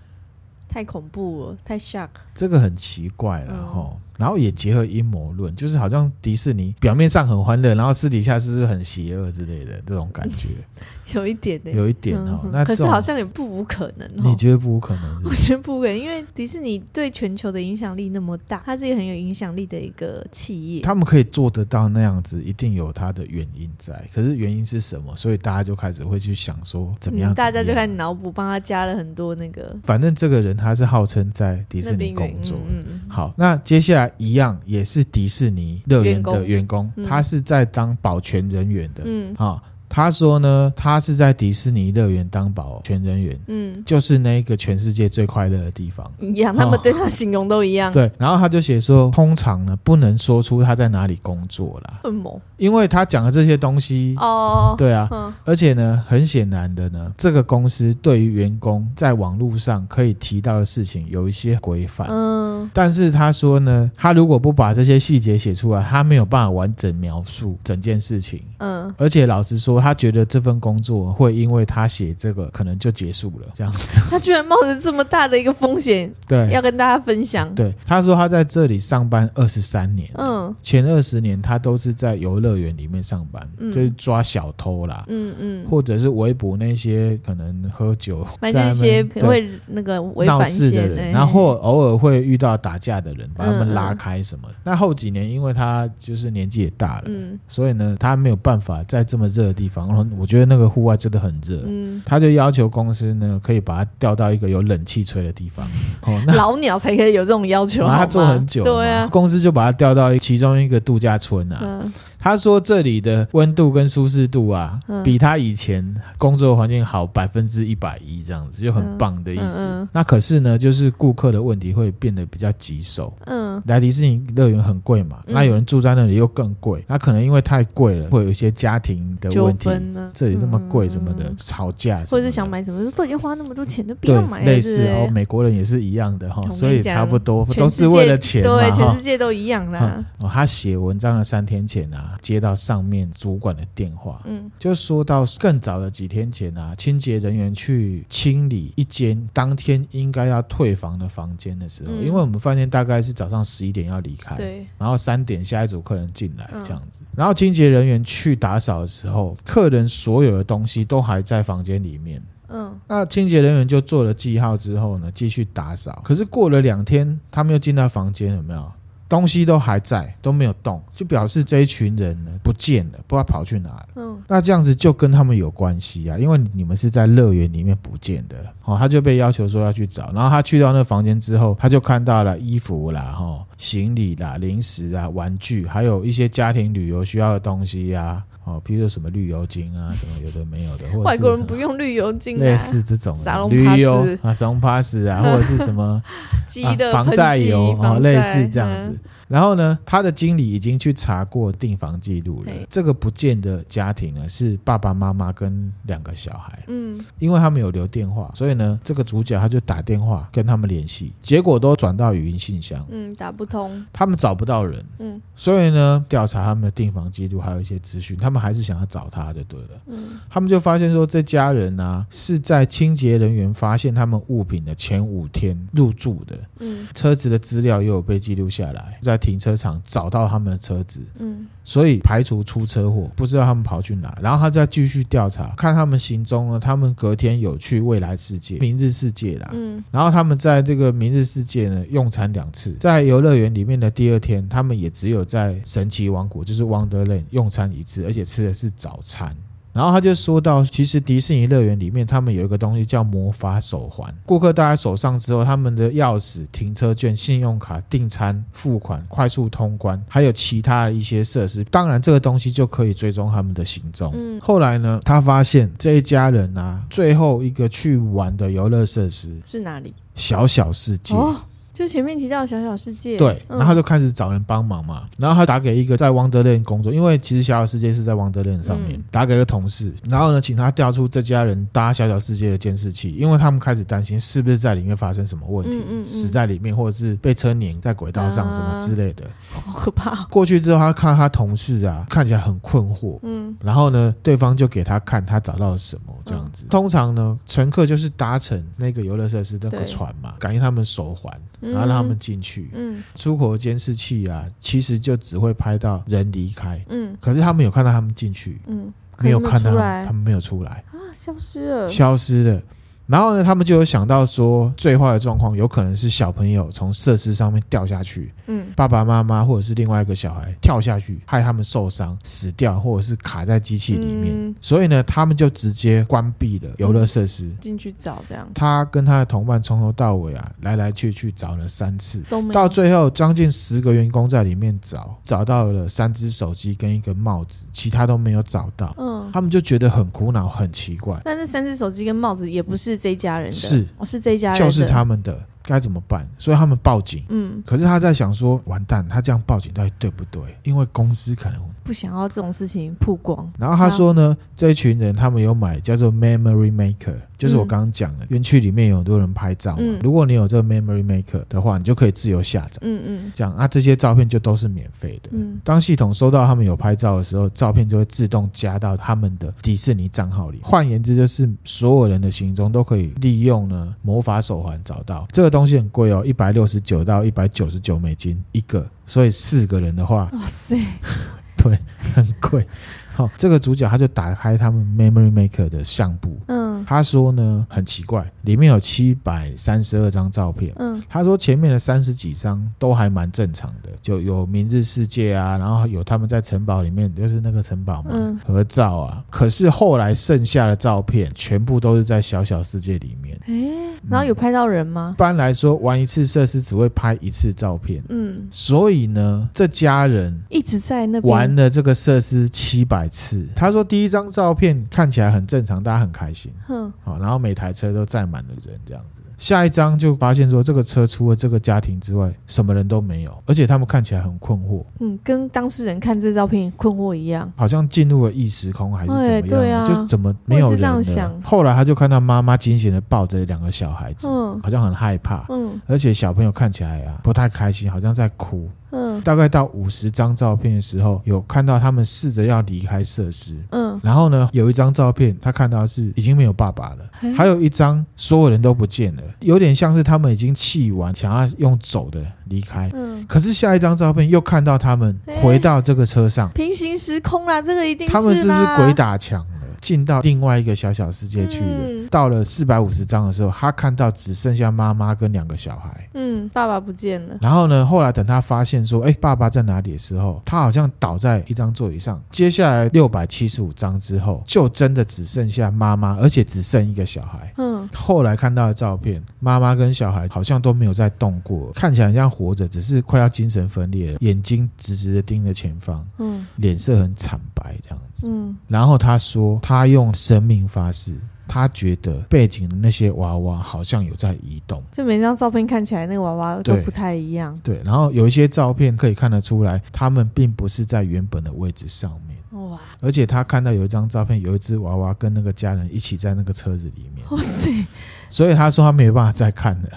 太恐怖了，太 shock。这个很奇怪了哈。然后也结合阴谋论，就是好像迪士尼表面上很欢乐，然后私底下是不是很邪恶之类的这种感觉？有一点的，有一点哦。那可是好像也不无可能。你觉得不无可能？我觉得不无可能，因为迪士尼对全球的影响力那么大，它是一个很有影响力的一个企业。他们可以做得到那样子，一定有它的原因在。可是原因是什么？所以大家就开始会去想说，怎么样？大家就开始脑补，帮他加了很多那个。反正这个人他是号称在迪士尼工作。嗯，好，那接下来。一样也是迪士尼乐园的员工，他是在当保全人员的。他说呢，他是在迪士尼乐园当保全人员，嗯，就是那个全世界最快乐的地方。一样，他们对他形容都一样。对，然后他就写说，通常呢不能说出他在哪里工作啦，为什么？因为他讲的这些东西哦，对啊，而且呢，很显然的呢，这个公司对于员工在网络上可以提到的事情有一些规范，嗯，但是他说呢，他如果不把这些细节写出来，他没有办法完整描述整件事情，嗯，而且老实说。他觉得这份工作会因为他写这个可能就结束了，这样子。他居然冒着这么大的一个风险，对，要跟大家分享。对，他说他在这里上班二十三年，嗯，前二十年他都是在游乐园里面上班，嗯，就是抓小偷啦，嗯嗯，或者是围捕那些可能喝酒、买这些会那个违反事的人，然后偶尔会遇到打架的人，把他们拉开什么的。那后几年因为他就是年纪也大了，嗯，所以呢，他没有办法在这么热的地方。我觉得那个户外真的很热，嗯，他就要求公司呢，可以把他调到一个有冷气吹的地方。哦，那老鸟才可以有这种要求，他做很久，对啊，公司就把他调到其中一个度假村啊。嗯他说：“这里的温度跟舒适度啊，嗯、比他以前工作环境好百分之一百一，这样子就很棒的意思。嗯嗯嗯、那可是呢，就是顾客的问题会变得比较棘手。嗯，来迪士尼乐园很贵嘛，嗯、那有人住在那里又更贵，那可能因为太贵了，会有一些家庭的问题。这里这么贵什么的，嗯、吵架，或者是想买什么，都已经花那么多钱，就不要买了。类似哦，美国人也是一样的哈，所以差不多都是为了钱嘛。对，全世界都一样啦。哦，他写文章的三天前啊。”接到上面主管的电话，嗯，就说到更早的几天前啊，清洁人员去清理一间当天应该要退房的房间的时候，因为我们饭店大概是早上十一点要离开，对，然后三点下一组客人进来这样子，然后清洁人员去打扫的时候，客人所有的东西都还在房间里面，嗯，那清洁人员就做了记号之后呢，继续打扫，可是过了两天，他们又进到房间，有没有？东西都还在，都没有动，就表示这一群人呢不见了，不知道跑去哪了。嗯，那这样子就跟他们有关系啊，因为你们是在乐园里面不见的，哦，他就被要求说要去找，然后他去到那个房间之后，他就看到了衣服啦、哈行李啦、零食啊、玩具，还有一些家庭旅游需要的东西呀、啊。哦，比如说什么绿油精啊，什么有的没有的，或者外国人不用绿油精，类似这种绿油啊，沙龙 pass 啊，或者是什么 防晒油啊，类似这样子。然后呢，他的经理已经去查过订房记录了，这个不见的家庭呢是爸爸妈妈跟两个小孩，嗯，因为他们有留电话，所以呢，这个主角他就打电话跟他们联系，结果都转到语音信箱，嗯，打不通，他们找不到人，嗯，所以呢，调查他们的订房记录还有一些资讯，他们。们还是想要找他就对了。嗯，他们就发现说，这家人啊是在清洁人员发现他们物品的前五天入住的。嗯，车子的资料又有被记录下来，在停车场找到他们的车子。嗯，所以排除出车祸，不知道他们跑去哪。然后他再继续调查，看他们行踪呢。他们隔天有去未来世界、明日世界啦。嗯，然后他们在这个明日世界呢用餐两次，在游乐园里面的第二天，他们也只有在神奇王国，就是 Wonderland 用餐一次，而且吃的是早餐。然后他就说到，其实迪士尼乐园里面他们有一个东西叫魔法手环，顾客戴在手上之后，他们的钥匙、停车券、信用卡、订餐、付款、快速通关，还有其他的一些设施，当然这个东西就可以追踪他们的行踪。嗯，后来呢，他发现这一家人啊，最后一个去玩的游乐设施是哪里？小小世界。哦就前面提到小小世界，对，然后他就开始找人帮忙嘛，然后他打给一个在 Wonderland 工作，因为其实小小世界是在 Wonderland 上面，打给一个同事，然后呢，请他调出这家人搭小小世界的监视器，因为他们开始担心是不是在里面发生什么问题，死在里面，或者是被车碾在轨道上什么之类的，好可怕。过去之后，他看他同事啊，看起来很困惑，嗯，然后呢，对方就给他看他找到了什么这样子。通常呢，乘客就是搭乘那个游乐设施那个船嘛，感应他们手环。然后让他们进去，嗯，出口的监视器啊，其实就只会拍到人离开，嗯，可是他们有看到他们进去，嗯，没有看到他们没有出来。啊，消失了，消失了。然后呢，他们就有想到说，最坏的状况有可能是小朋友从设施上面掉下去，嗯，爸爸妈妈或者是另外一个小孩跳下去，害他们受伤死掉，或者是卡在机器里面。嗯、所以呢，他们就直接关闭了游乐设施，进去找这样。他跟他的同伴从头到尾啊，来来去去找了三次，都没有。到最后将近十个员工在里面找，找到了三只手机跟一个帽子，其他都没有找到。嗯，他们就觉得很苦恼，很奇怪。但是三只手机跟帽子也不是。这一家人的。是，哦，是这一家人，就是他们的。该怎么办？所以他们报警。嗯，可是他在想说，完蛋，他这样报警到底对不对？因为公司可能不想要这种事情曝光。然后他说呢，这一群人他们有买叫做 Memory Maker，就是我刚刚讲的，园区里面有很多人拍照嘛。如果你有这个 Memory Maker 的话，你就可以自由下载。嗯嗯，这样啊，这些照片就都是免费的。嗯，当系统收到他们有拍照的时候，照片就会自动加到他们的迪士尼账号里。换言之，就是所有人的行踪都可以利用呢魔法手环找到这个。东西很贵哦，一百六十九到一百九十九美金一个，所以四个人的话，哇塞，对，很贵。好，这个主角他就打开他们 Memory Maker 的相簿，嗯，他说呢很奇怪，里面有七百三十二张照片，嗯，他说前面的三十几张都还蛮正常的，就有明日世界啊，然后有他们在城堡里面，就是那个城堡嘛，嗯，合照啊，可是后来剩下的照片全部都是在小小世界里面，诶，然后有拍到人吗？一般来说，玩一次设施只会拍一次照片，嗯，所以呢，这家人一直在那玩了这个设施七百。次，他说第一张照片看起来很正常，大家很开心，哼，好，然后每台车都载满了人，这样子。下一张就发现说，这个车除了这个家庭之外，什么人都没有，而且他们看起来很困惑，嗯，跟当事人看这照片困惑一样，好像进入了异时空还是怎么样，对啊，就怎么没有人呢？这样想。后来他就看到妈妈惊险的抱着两个小孩子，嗯，好像很害怕，嗯，而且小朋友看起来啊不太开心，好像在哭。嗯，大概到五十张照片的时候，有看到他们试着要离开设施。嗯，然后呢，有一张照片，他看到是已经没有爸爸了，还有一张所有人都不见了，有点像是他们已经气完，想要用走的离开。嗯，可是下一张照片又看到他们回到这个车上，平行时空啦，这个一定是他们是不是鬼打墙？进到另外一个小小世界去了。嗯、到了四百五十张的时候，他看到只剩下妈妈跟两个小孩。嗯，爸爸不见了。然后呢，后来等他发现说：“哎，爸爸在哪里？”的时候，他好像倒在一张座椅上。接下来六百七十五张之后，就真的只剩下妈妈，而且只剩一个小孩。嗯，后来看到的照片，妈妈跟小孩好像都没有再动过，看起来很像活着，只是快要精神分裂了，眼睛直直的盯着前方。嗯，脸色很惨白，这样子。嗯，然后他说他。他用生命发誓，他觉得背景的那些娃娃好像有在移动，就每张照片看起来那个娃娃都不太一样。对，然后有一些照片可以看得出来，他们并不是在原本的位置上面。哇！而且他看到有一张照片，有一只娃娃跟那个家人一起在那个车子里面。哇塞！所以他说他没有办法再看了，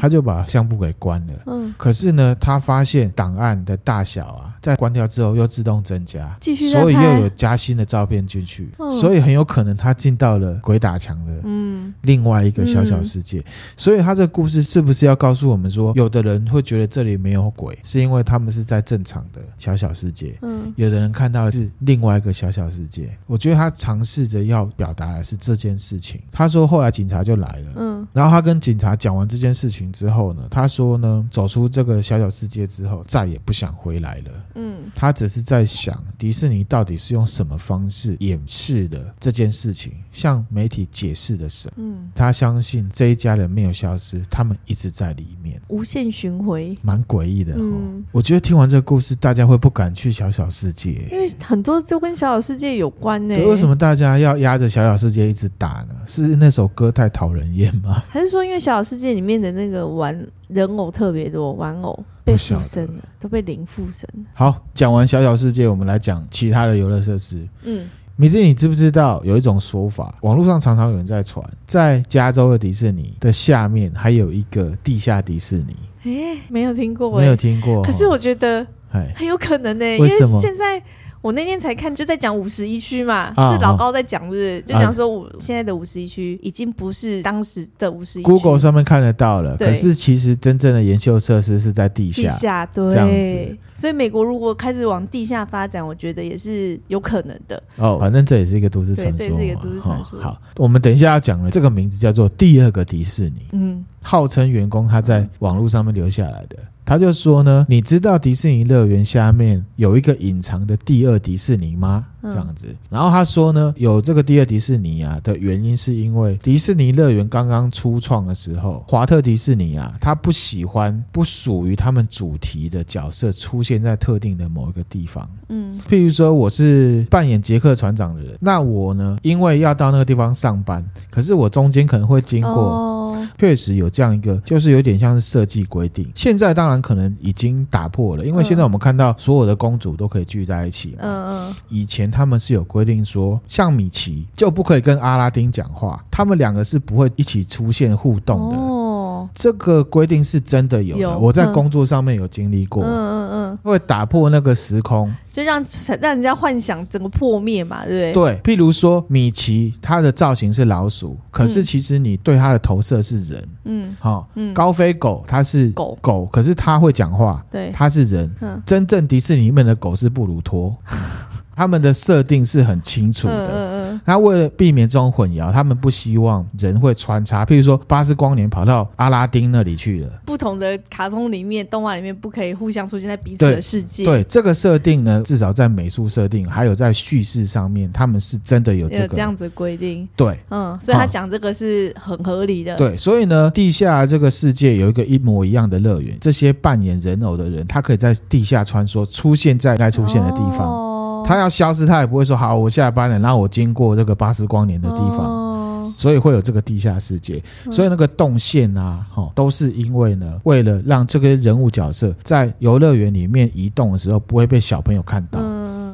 他就把相簿给关了。嗯，可是呢，他发现档案的大小啊。在关掉之后又自动增加，继续，所以又有加新的照片进去，嗯、所以很有可能他进到了鬼打墙的嗯。另外一个小小世界。嗯、所以他这个故事是不是要告诉我们说，有的人会觉得这里没有鬼，是因为他们是在正常的小小世界，嗯，有的人看到的是另外一个小小世界。我觉得他尝试着要表达的是这件事情。他说后来警察就来了，嗯，然后他跟警察讲完这件事情之后呢，他说呢，走出这个小小世界之后，再也不想回来了，嗯，他只是在想迪士尼到底是用什么方式掩饰的这件事情，向媒体解释的什么？嗯，他相信这一家人没有消失，他们一直在里面，无限循回，蛮诡异的。嗯，我觉得听完这个故事，大家会不敢去小小世界，因为很多就跟小小世界有关呢。为什么大家要压着小小世界一直打呢？是那首歌太讨人厌吗？还是说因为小小世界里面的那个玩人偶特别多，玩偶被附身了，都被灵附身了。好，讲完小小世界，我们来讲其他的游乐设施。嗯。米子，你知不知道有一种说法？网络上常常有人在传，在加州的迪士尼的下面还有一个地下迪士尼。诶，没有听过，没有听过。可是我觉得，很有可能呢、欸。为什么？因为现在。我那天才看，就在讲五十一区嘛，啊、是老高在讲，是不是？就讲说五、啊、现在的五十一区已经不是当时的五十一区。Google 上面看得到了，对可是其实真正的研修设施是在地下。地下对，这样子。所以美国如果开始往地下发展，我觉得也是有可能的。哦，反正这也是一个都市传说。对，这也是一个都市传说。哦。好，我们等一下要讲的这个名字叫做第二个迪士尼。嗯，号称员工他在网络上面留下来的。他就说呢，你知道迪士尼乐园下面有一个隐藏的第二迪士尼吗？这样子。然后他说呢，有这个第二迪士尼啊的原因是因为迪士尼乐园刚刚初创的时候，华特迪士尼啊，他不喜欢不属于他们主题的角色出现在特定的某一个地方。嗯，譬如说我是扮演杰克船长的人，那我呢，因为要到那个地方上班，可是我中间可能会经过。哦确实有这样一个，就是有点像是设计规定。现在当然可能已经打破了，因为现在我们看到所有的公主都可以聚在一起。嗯嗯。以前他们是有规定说，像米奇就不可以跟阿拉丁讲话，他们两个是不会一起出现互动的。哦。这个规定是真的有的，我在工作上面有经历过。嗯嗯嗯。会打破那个时空。就让让人家幻想整个破灭嘛，对不对？对，譬如说米奇，它的造型是老鼠，可是其实你对它的投射是人，嗯，好，嗯，高飞狗它是狗狗，可是它会讲话，对，它是人，嗯，真正迪士尼里面的狗是布鲁托。他们的设定是很清楚的，嗯嗯，他为了避免这种混淆，他们不希望人会穿插。譬如说，巴斯光年跑到阿拉丁那里去了。不同的卡通里面、动画里面不可以互相出现在彼此的世界。对，对这个设定呢，至少在美术设定还有在叙事上面，他们是真的有这个有这样子规定。对，嗯，所以他讲这个是很合理的。对，所以呢，地下这个世界有一个一模一样的乐园，这些扮演人偶的人，他可以在地下穿梭，出现在该出现的地方。哦他要消失，他也不会说好，我下班了，然后我经过这个巴斯光年的地方，哦、所以会有这个地下世界。嗯、所以那个动线啊，哈，都是因为呢，为了让这个人物角色在游乐园里面移动的时候不会被小朋友看到。嗯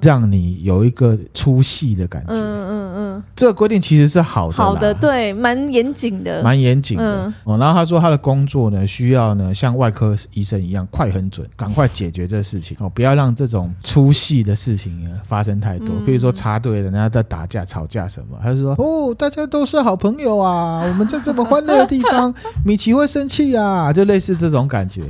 让你有一个出戏的感觉，嗯嗯嗯，这个规定其实是好的，好的，对，蛮严谨的，蛮严谨的。哦，然后他说他的工作呢，需要呢像外科医生一样快很准，赶快解决这个事情。哦，不要让这种出戏的事情呢发生太多。比如说插队的，人家在打架、吵架什么，他就说哦，大家都是好朋友啊，我们在这么欢乐的地方，米奇会生气啊，就类似这种感觉。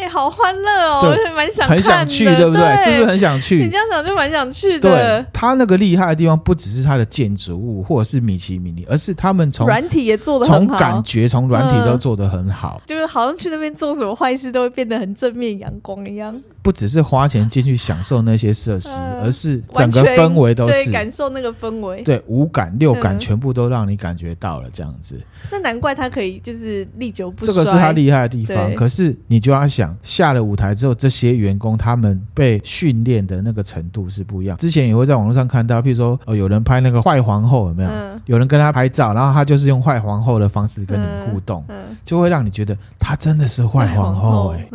哎，好欢乐哦，我也蛮想很想去，对不对？是不是很想去？你这样讲就蛮想去的。对，他那个厉害的地方，不只是他的建筑物或者是米奇米妮，而是他们从软体也做的很好，从感觉从软体都做的很好，就是好像去那边做什么坏事都会变得很正面阳光一样。不只是花钱进去享受那些设施，而是整个氛围都是感受那个氛围。对，五感六感全部都让你感觉到了这样子。那难怪他可以就是历久不衰，这个是他厉害的地方。可是你就要想，下了舞台之后，这些员工他们被训练的那个程度是不一样。之前也会在网络上看到，譬如说哦，有人拍那个坏皇后有没有？有人跟他拍照，然后他就是用坏皇后的方式跟你互动，就会让你觉得他真的是坏皇后哎，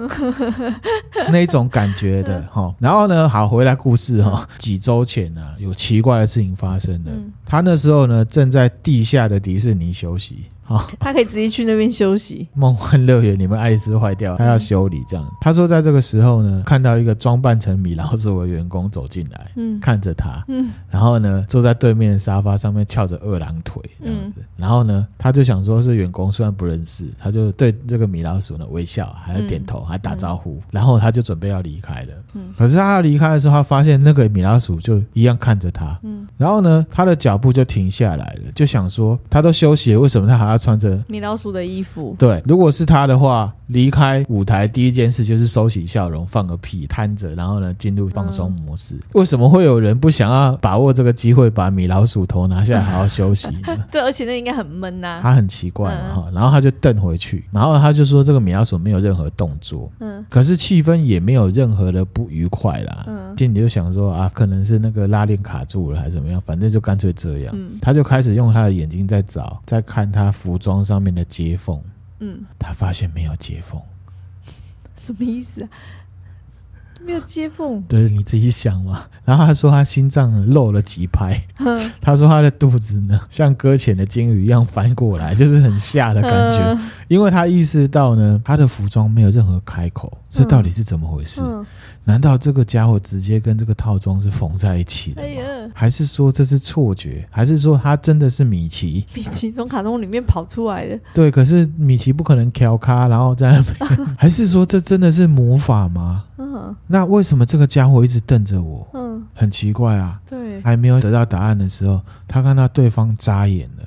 那种。感觉的哈，然后呢，好，回来故事哈。几周前呢，有奇怪的事情发生了。他那时候呢，正在地下的迪士尼休息，哦，他可以直接去那边休息。梦幻乐园里面爱丽丝坏掉，他要修理这样。他说在这个时候呢，看到一个装扮成米老鼠的员工走进来，嗯，看着他，嗯，然后呢，坐在对面的沙发上面翘着二郎腿这样子，嗯，然后呢，他就想说是员工，虽然不认识，他就对这个米老鼠呢微笑，还要点头，还打招呼，然后他就准备要离开了。嗯，可是他要离开的时候，他发现那个米老鼠就一样看着他，嗯，然后呢，他的脚步就停下来了，就想说他都休息了，为什么他还要穿着米老鼠的衣服？对，如果是他的话，离开舞台第一件事就是收起笑容，放个屁，瘫着，然后呢进入放松模式。为什么会有人不想要把握这个机会，把米老鼠头拿下来好好休息呢？对，而且那应该很闷呐。他很奇怪嘛哈，然后他就瞪回去，然后他就说这个米老鼠没有任何动作，嗯，可是气氛也没有任何的不愉快啦，嗯，心里就想说啊，可能是那个拉链卡住了还是怎么样，反正就干脆这样，嗯，他就开始用他的眼睛在找，在看他服装上面的接缝，嗯，他发现没有接缝，什么意思啊？没有接缝，对，你自己想嘛。然后他说他心脏漏了几拍，他说他的肚子呢像搁浅的鲸鱼一样翻过来，就是很吓的感觉。因为他意识到呢，他的服装没有任何开口，这到底是怎么回事？难道这个家伙直接跟这个套装是缝在一起的吗？哎，还是说这是错觉？还是说他真的是米奇？米奇从卡通里面跑出来的？对，可是米奇不可能调咖，然后在那边。还是说这真的是魔法吗？嗯，那为什么这个家伙一直瞪着我？嗯，很奇怪啊。对，还没有得到答案的时候，他看到对方眨眼了。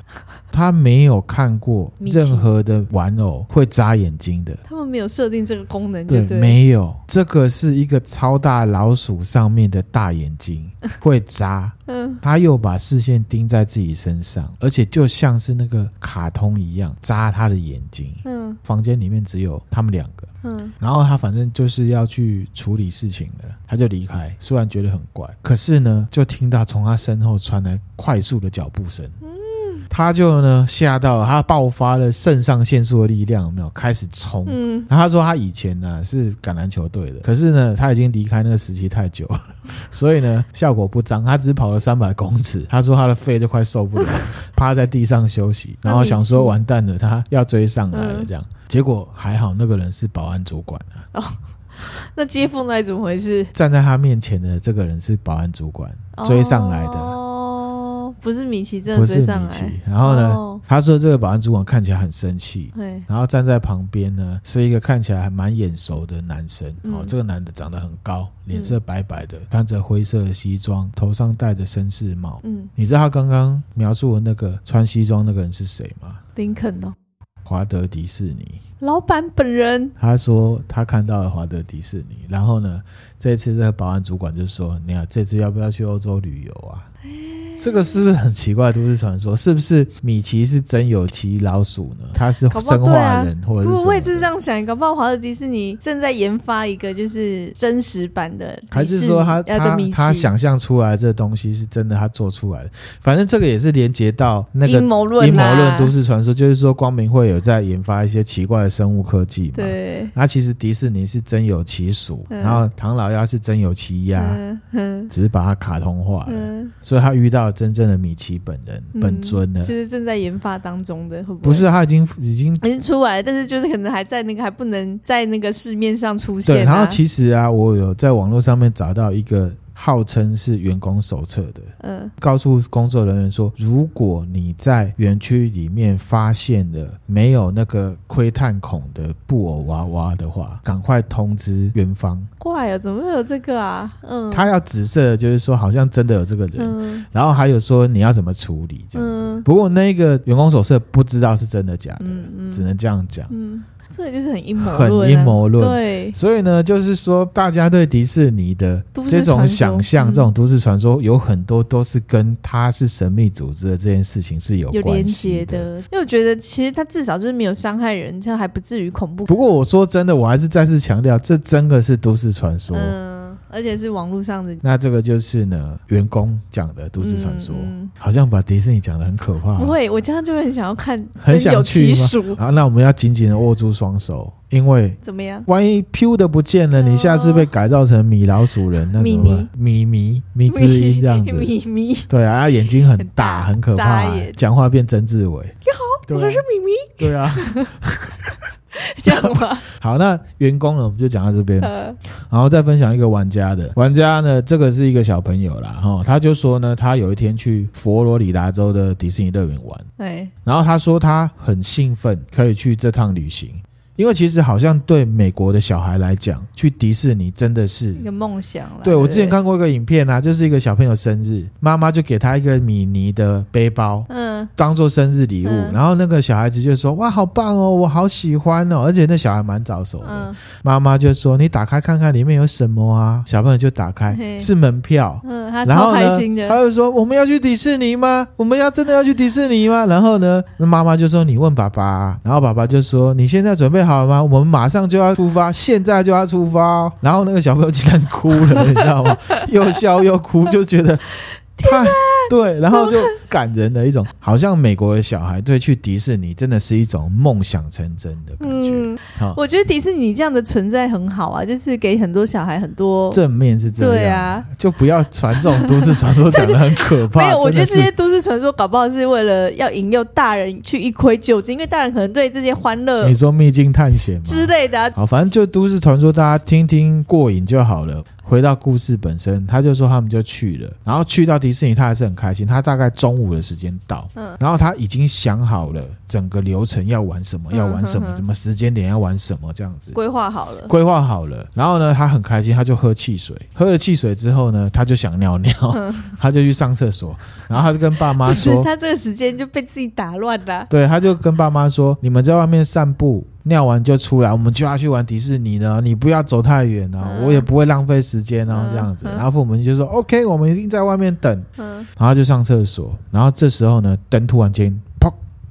他没有看过任何的玩偶会眨眼睛的，他们没有设定这个功能对，对，没有。这个是一个超大老鼠上面的大眼睛 会眨，嗯，他又把视线盯在自己身上，而且就像是那个卡通一样眨他的眼睛，嗯，房间里面只有他们两个，嗯，然后他反正就是要去处理事情了，他就离开，虽然觉得很怪，可是呢，就听到从他身后传来快速的脚步声。他就呢吓到了，他爆发了肾上腺素的力量，有没有开始冲？嗯，然后他说他以前呢是橄榄球队的，可是呢他已经离开那个时期太久了，所以呢效果不彰。他只跑了三百公尺，他说他的肺就快受不了，趴在地上休息，然后想说完蛋了，他要追上来了，这样结果还好，那个人是保安主管啊。哦，那接缝来怎么回事？站在他面前的这个人是保安主管追上来的。哦不是米奇真的追上来，不是米奇。然后呢，哦、他说这个保安主管看起来很生气，对然后站在旁边呢是一个看起来还蛮眼熟的男生。嗯、哦，这个男的长得很高，脸色白白的，穿着灰色的西装，头上戴着绅士帽。嗯，你知道他刚刚描述的那个穿西装那个人是谁吗？林肯哦，华德迪士尼老板本人。他说他看到了华德迪士尼，然后呢，这次这个保安主管就说：“你看这次要不要去欧洲旅游啊？” 这个是不是很奇怪都市传说？是不是米奇是真有其老鼠呢？他是生化人，或者是？我也是这样想。搞不好华特迪士尼正在研发一个就是真实版的，还是说他他他想象出来这东西是真的？他做出来的？反正这个也是连接到那个阴谋论、阴谋论都市传说，就是说光明会有在研发一些奇怪的生物科技嘛。对。那其实迪士尼是真有其鼠，然后唐老鸭是真有其鸭，只是把它卡通化了，所以他遇到。真正的米奇本人、嗯、本尊呢，就是正在研发当中的，会不会？不是，他已经已经已经出来了，但是就是可能还在那个还不能在那个市面上出现、啊。对，然后其实啊，我有在网络上面找到一个。号称是员工手册的，嗯，告诉工作人员说，如果你在园区里面发现了没有那个窥探孔的布偶娃娃的话，赶快通知园方。怪啊，怎么会有这个啊？嗯，他要紫色的就是说，好像真的有这个人，嗯，然后还有说你要怎么处理这样子。嗯，不过那个员工手册不知道是真的假的，嗯嗯，只能这样讲。嗯。这个就是很阴谋论，很阴谋论。对，所以呢，就是说，大家对迪士尼的这种想象、这种都市传说，有很多都是跟他是神秘组织的这件事情是有关系的。有连接的。因为我觉得，其实他至少就是没有伤害人，这样还不至于恐怖。不过我说真的，我还是再次强调，这真的是都市传说。嗯。而且是网络上的，那这个就是呢，员工讲的都市传说，嗯、好像把迪士尼讲的很可怕。不会，我这样就会很想要看，很想去吗？好，那我们要紧紧的握住双手，因为怎么样？万一 Q 的不见了，你下次被改造成米老鼠人，那怎么办？米米米之音这样子，米米对啊，眼睛很大，很可怕，讲话变曾志伟。你好。我是咪咪。对啊。这样吗？好，那员工呢？我们就讲到这边，然后再分享一个玩家的玩家呢，这个是一个小朋友啦，哈，他就说呢，他有一天去佛罗里达州的迪士尼乐园玩，对，然后他说他很兴奋，可以去这趟旅行。因为其实好像对美国的小孩来讲，去迪士尼真的是一个梦想了。对，我之前看过一个影片啊，就是一个小朋友生日，妈妈就给他一个米妮的背包，嗯，当做生日礼物。嗯、然后那个小孩子就说：“哇，好棒哦，我好喜欢哦！”而且那小孩蛮早熟的，嗯、妈妈就说：“你打开看看里面有什么啊？”小朋友就打开，是门票。嗯，他超开心的。他就说：“我们要去迪士尼吗？我们要真的要去迪士尼吗？”然后呢，那妈妈就说：“你问爸爸。”然后爸爸就说：“你现在准备好了吗？我们马上就要出发，现在就要出发哦。然后那个小朋友竟然哭了，你知道吗？又笑又哭，就觉得。太对，然后就感人的一种，好像美国的小孩对去迪士尼真的是一种梦想成真的感觉。嗯，好，我觉得迪士尼这样的存在很好啊，就是给很多小孩很多正面是这样。对啊，就不要传这种都市传说，讲的很可怕。没有，我觉得这些都市传说搞不好是为了要引诱大人去一窥究竟，因为大人可能对这些欢乐，你说秘境探险之类的，好，反正就都市传说，大家听听过瘾就好了。回到故事本身，他就说他们就去了，然后去到迪士尼，他还是很开心。他大概中午的时间到，嗯，然后他已经想好了整个流程要玩什么，要玩什么，什么时间点要玩什么，这样子规划好了，规划好了。然后呢，他很开心，他就喝汽水，喝了汽水之后呢，他就想尿尿，他就去上厕所，然后他就跟爸妈说，他这个时间就被自己打乱了。对，他就跟爸妈说，你们在外面散步。尿完就出来，我们就要去玩迪士尼呢。你不要走太远哦，嗯、我也不会浪费时间哦，这样子。嗯、然后父母就说、嗯、：“OK，我们一定在外面等。”嗯，然后就上厕所。然后这时候呢，灯突然间砰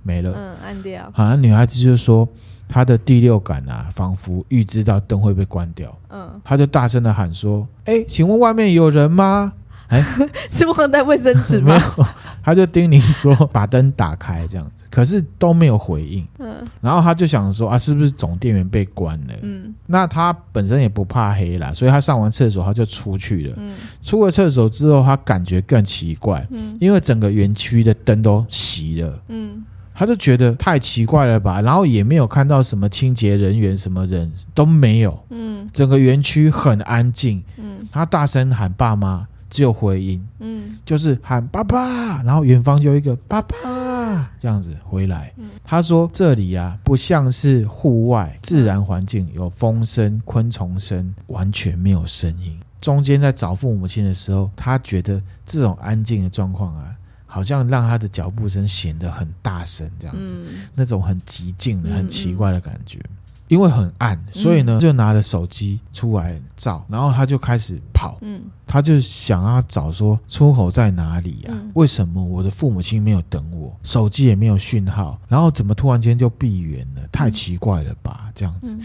没了，嗯，暗掉。好像女孩子就说，她的第六感啊，仿佛预知到灯会被关掉。嗯，她就大声的喊说：“哎，请问外面有人吗？”哎，是忘带卫生纸吗？没有，他就叮咛说把灯打开这样子，可是都没有回应。嗯，然后他就想说啊，是不是总电源被关了？嗯，那他本身也不怕黑啦，所以他上完厕所他就出去了。嗯，出了厕所之后，他感觉更奇怪。嗯，因为整个园区的灯都熄了。嗯，他就觉得太奇怪了吧，然后也没有看到什么清洁人员，什么人都没有。嗯，整个园区很安静。嗯，他大声喊爸妈。只有回音，嗯，就是喊爸爸，然后远方就有一个爸爸这样子回来。嗯，他说这里啊，不像是户外自然环境，有风声、昆虫声，完全没有声音。中间在找父母亲的时候，他觉得这种安静的状况啊，好像让他的脚步声显得很大声，这样子，嗯，那种很寂静的、很奇怪的感觉。嗯。嗯因为很暗，所以呢，就拿了手机出来照，然后他就开始跑，嗯，他就想要找说出口在哪里呀？为什么我的父母亲没有等我，手机也没有讯号，然后怎么突然间就闭园了？太奇怪了吧，这样子。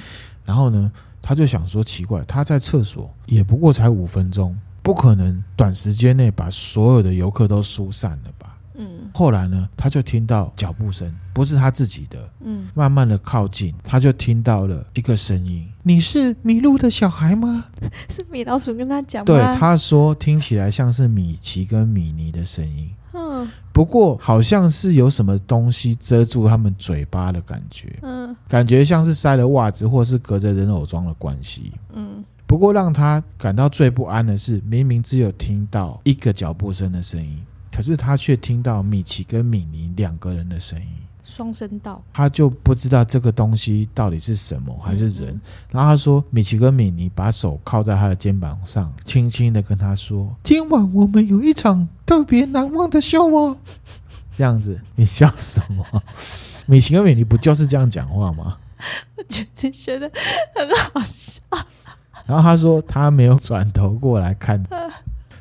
然后呢，他就想说奇怪，他在厕所也不过才五分钟，不可能短时间内把所有的游客都疏散了吧？嗯，后来呢，他就听到脚步声，不是他自己的，嗯，慢慢的靠近，他就听到了一个声音：“你是迷路的小孩吗？” 是米老鼠跟他讲吗？对，他说听起来像是米奇跟米妮的声音，嗯，不过好像是有什么东西遮住他们嘴巴的感觉，嗯，感觉像是塞了袜子或是隔着人偶装的关系，嗯，不过让他感到最不安的是，明明只有听到一个脚步声的声音。可是他却听到米奇跟米妮两个人的声音，双声道，他就不知道这个东西到底是什么还是人。嗯嗯，然后他说，米奇跟米妮把手靠在他的肩膀上，轻轻的跟他说：“今晚我们有一场特别难忘的秀哦。”这样子，你笑什么？米奇跟米妮不就是这样讲话吗？我觉得觉得很好笑。然后他说，他没有转头过来看，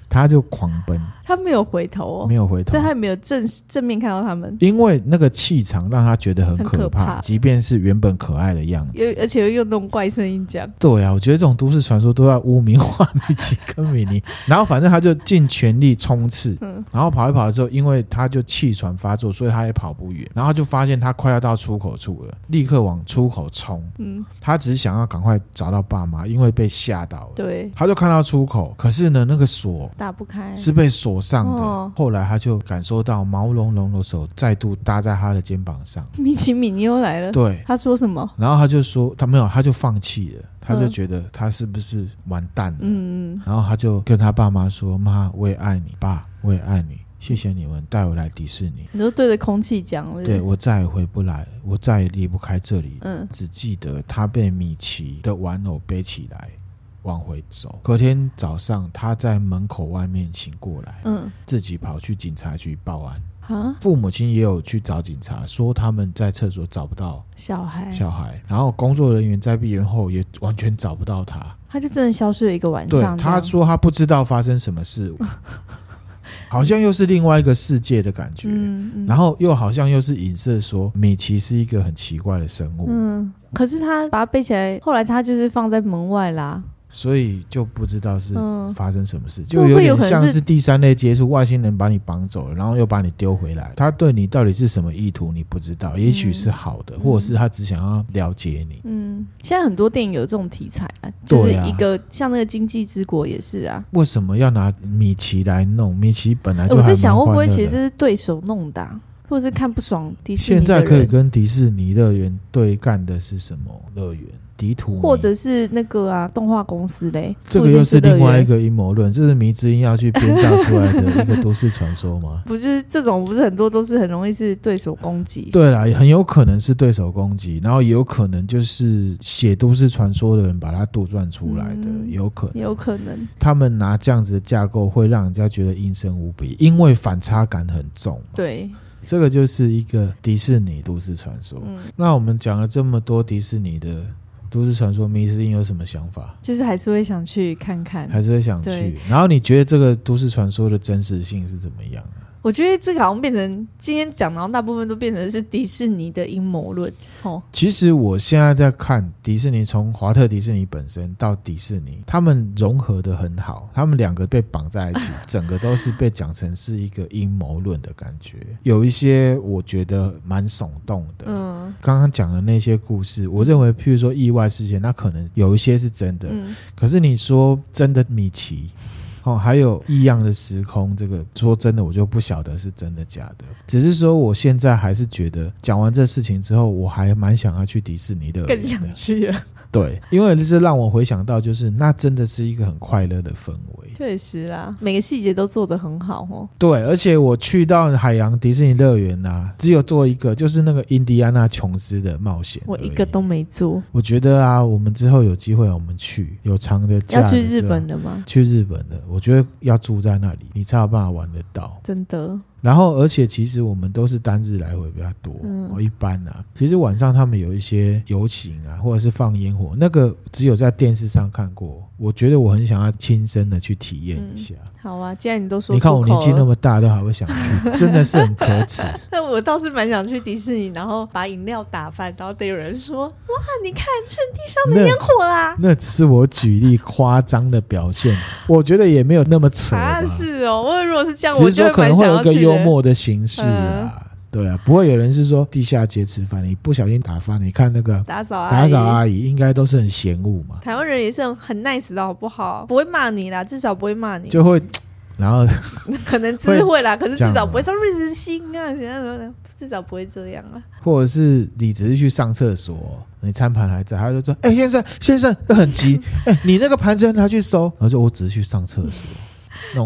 他就狂奔。他没有回头哦，没有回头，所以他也没有正正面看到他们。因为那个气场让他觉得很可怕，可怕，即便是原本可爱的样子，而且又用那种怪声音讲。对啊，我觉得这种都市传说都要污名化米奇跟米妮。然后反正他就尽全力冲刺，嗯，然后跑一跑的时候，因为他就气喘发作，所以他也跑不远。然后就发现他快要到出口处了，立刻往出口冲。嗯，他只是想要赶快找到爸妈，因为被吓到了。对，他就看到出口，可是呢，那个锁打不开，是被锁上的。哦、后来他就感受到毛茸茸的手再度搭在他的肩膀上。米奇米妮又来了，对，他说什么？然后他就说他没有，他就放弃了，他就觉得他是不是完蛋了？嗯嗯。然后他就跟他爸妈说：“妈，我也爱你，爸，我也爱你。”谢谢你们带我来迪士尼。你都对着空气讲了。对，我再也回不来，我再也离不开这里。嗯，只记得他被米奇的玩偶背起来往回走。隔天早上，他在门口外面醒过来，嗯，自己跑去警察局报案。啊，父母亲也有去找警察，说他们在厕所找不到小孩，小孩。然后工作人员在闭园后也完全找不到他，他就真的消失了一个晚上。对，他说他不知道发生什么事。好像又是另外一个世界的感觉，嗯嗯、然后又好像又是影射说米奇是一个很奇怪的生物。嗯，可是他把它背起来，后来他就是放在门外啦。所以就不知道是发生什么事，嗯、就有点像是第三类接触，外星人把你绑走了，然后又把你丢回来。他对你到底是什么意图，你不知道。也许是好的，嗯、或者是他只想要了解你。嗯，现在很多电影有这种题材啊，就是一个像那个《经济之国》也是啊。为什么要拿米奇来弄？米奇本来就我在想，会不会其实这是对手弄的，啊，或者是看不爽迪士尼？现在可以跟迪士尼乐园对干的是什么乐园？迪图，或者是那个啊，动画公司嘞，这个又是另外一个阴谋论，这是迷之音要去编造出来的一个都市传说吗？不是，这种不是很多都是很容易是对手攻击。对啦，很有可能是对手攻击，然后也有可能就是写都市传说的人把它杜撰出来的，嗯、有可能，有可能他们拿这样子的架构会让人家觉得阴森无比，因为反差感很重。对，这个就是一个迪士尼都市传说。嗯、那我们讲了这么多迪士尼的。都市传说，迷失音有什么想法？就是还是会想去看看，还是会想去。然后你觉得这个都市传说的真实性是怎么样？我觉得这个好像变成今天讲，然后大部分都变成是迪士尼的阴谋论。哦，其实我现在在看迪士尼，从华特迪士尼本身到迪士尼，他们融合的很好，他们两个被绑在一起，整个都是被讲成是一个阴谋论的感觉。有一些我觉得蛮耸动的。嗯，刚刚讲的那些故事，我认为，譬如说意外事件，那可能有一些是真的。嗯，可是你说真的米奇？哦，还有异样的时空，这个说真的，我就不晓得是真的假的。只是说，我现在还是觉得，讲完这事情之后，我还蛮想要去迪士尼的，更想去了。对，因为这是让我回想到，就是那真的是一个很快乐的氛围。确实啦，每个细节都做得很好哦。对，而且我去到海洋迪士尼乐园啊，只有做一个，就是那个印第安纳琼斯的冒险，我一个都没做。我觉得啊，我们之后有机会，我们去有长的假的，要去日本的吗？去日本的。我觉得要住在那里，你才有办法玩得到。真的。然后，而且其实我们都是单日来回比较多。嗯，一般啊，其实晚上他们有一些游行啊，或者是放烟火，那个只有在电视上看过。我觉得我很想要亲身的去体验一下。嗯、好啊，既然你都说，你看我年纪那么大，都还会想去，真的是很可耻。那我倒是蛮想去迪士尼，然后把饮料打翻，然后得有人说：“哇，你看这地上的烟火啦！”那，那只是我举例夸张的表现，我觉得也没有那么扯。啊，是哦，我如果是这样，我觉得可能会有一个幽默的形式啊。嗯对啊，不会有人是说地下街吃饭，你不小心打翻，你看那个打扫打扫阿姨应该都是很嫌恶嘛。台湾人也是很很 nice 的好不好？不会骂你啦，至少不会骂你。就会，然后 可能智慧啦，可是至少不会说日心啊，现在至少不会这样啊。或者是你只是去上厕所，你餐盘还在，他就说：“哎、欸，先生先生，很急，哎、欸，你那个盘子要拿去收。”然后说：“我只是去上厕所。”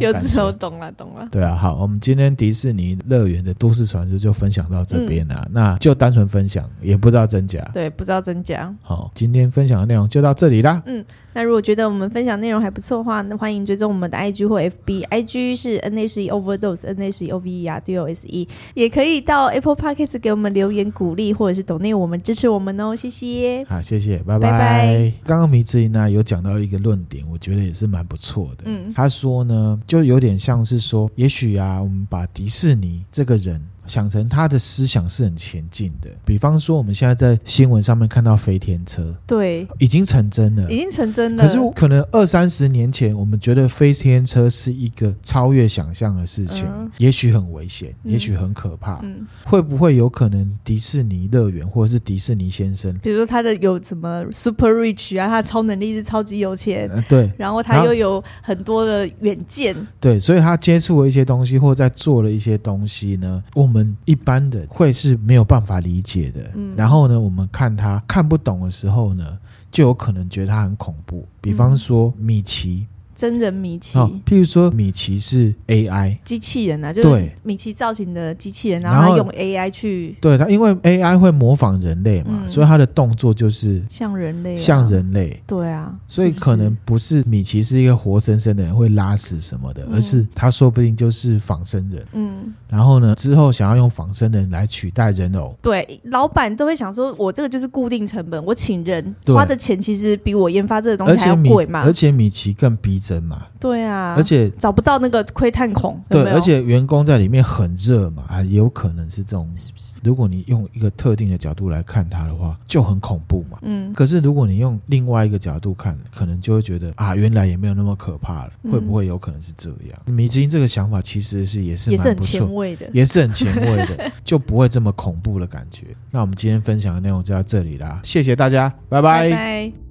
有之后懂了，懂了。对啊，好，我们今天迪士尼乐园的都市传说就分享到这边了。嗯、那就单纯分享，也不知道真假。对，不知道真假。好，今天分享的内容就到这里啦。嗯。那如果觉得我们分享内容还不错的话，那欢迎追踪我们的 IG 或 FB，IG 是 nh 一 overdose nh 一 O V E R D O S E，也可以到 Apple Podcast 给我们留言鼓励，或者是抖内我们支持我们哦，谢谢。好，谢谢，拜拜。拜拜。刚刚迷之音呢有讲到一个论点，我觉得也是蛮不错的。嗯，他说呢，就有点像是说，也许啊，我们把迪士尼这个人。想成他的思想是很前进的。比方说，我们现在在新闻上面看到飞天车，对，已经成真了，已经成真了。可是可能二三十年前，我们觉得飞天车是一个超越想象的事情，嗯、也许很危险，也许很可怕。嗯，会不会有可能迪士尼乐园或者是迪士尼先生，比如说他的有什么 super rich 啊，他的超能力是超级有钱，呃、对，然后他又有很多的远见，对，所以他接触了一些东西，或者在做了一些东西呢，我们一般的会是没有办法理解的。嗯，然后呢，我们看他看不懂的时候呢，就有可能觉得他很恐怖。比方说米奇。真人米奇，哦，譬如说米奇是 AI 机器人啊，就是米奇造型的机器人，然后他用 AI 去对他，因为 AI 会模仿人类嘛，嗯、所以他的动作就是像人类，像人类，对啊，所以可能不是米奇是一个活生生的人会拉屎什么的，嗯、而是他说不定就是仿生人，嗯，然后呢，之后想要用仿生人来取代人偶，对，老板都会想说，我这个就是固定成本，我请人花的钱其实比我研发这个东西还要贵嘛，而且米奇更逼。真嘛？对啊，而且找不到那个窥探孔。对，而且员工在里面很热嘛，啊，也有可能是这种。是不是？如果你用一个特定的角度来看它的话，就很恐怖嘛。嗯。可是如果你用另外一个角度看，可能就会觉得啊，原来也没有那么可怕了。会不会有可能是这样？米奇这个想法其实是也是也是很前卫的，也是很前卫的，就不会这么恐怖的感觉。那我们今天分享的内容就到这里啦，谢谢大家。拜拜。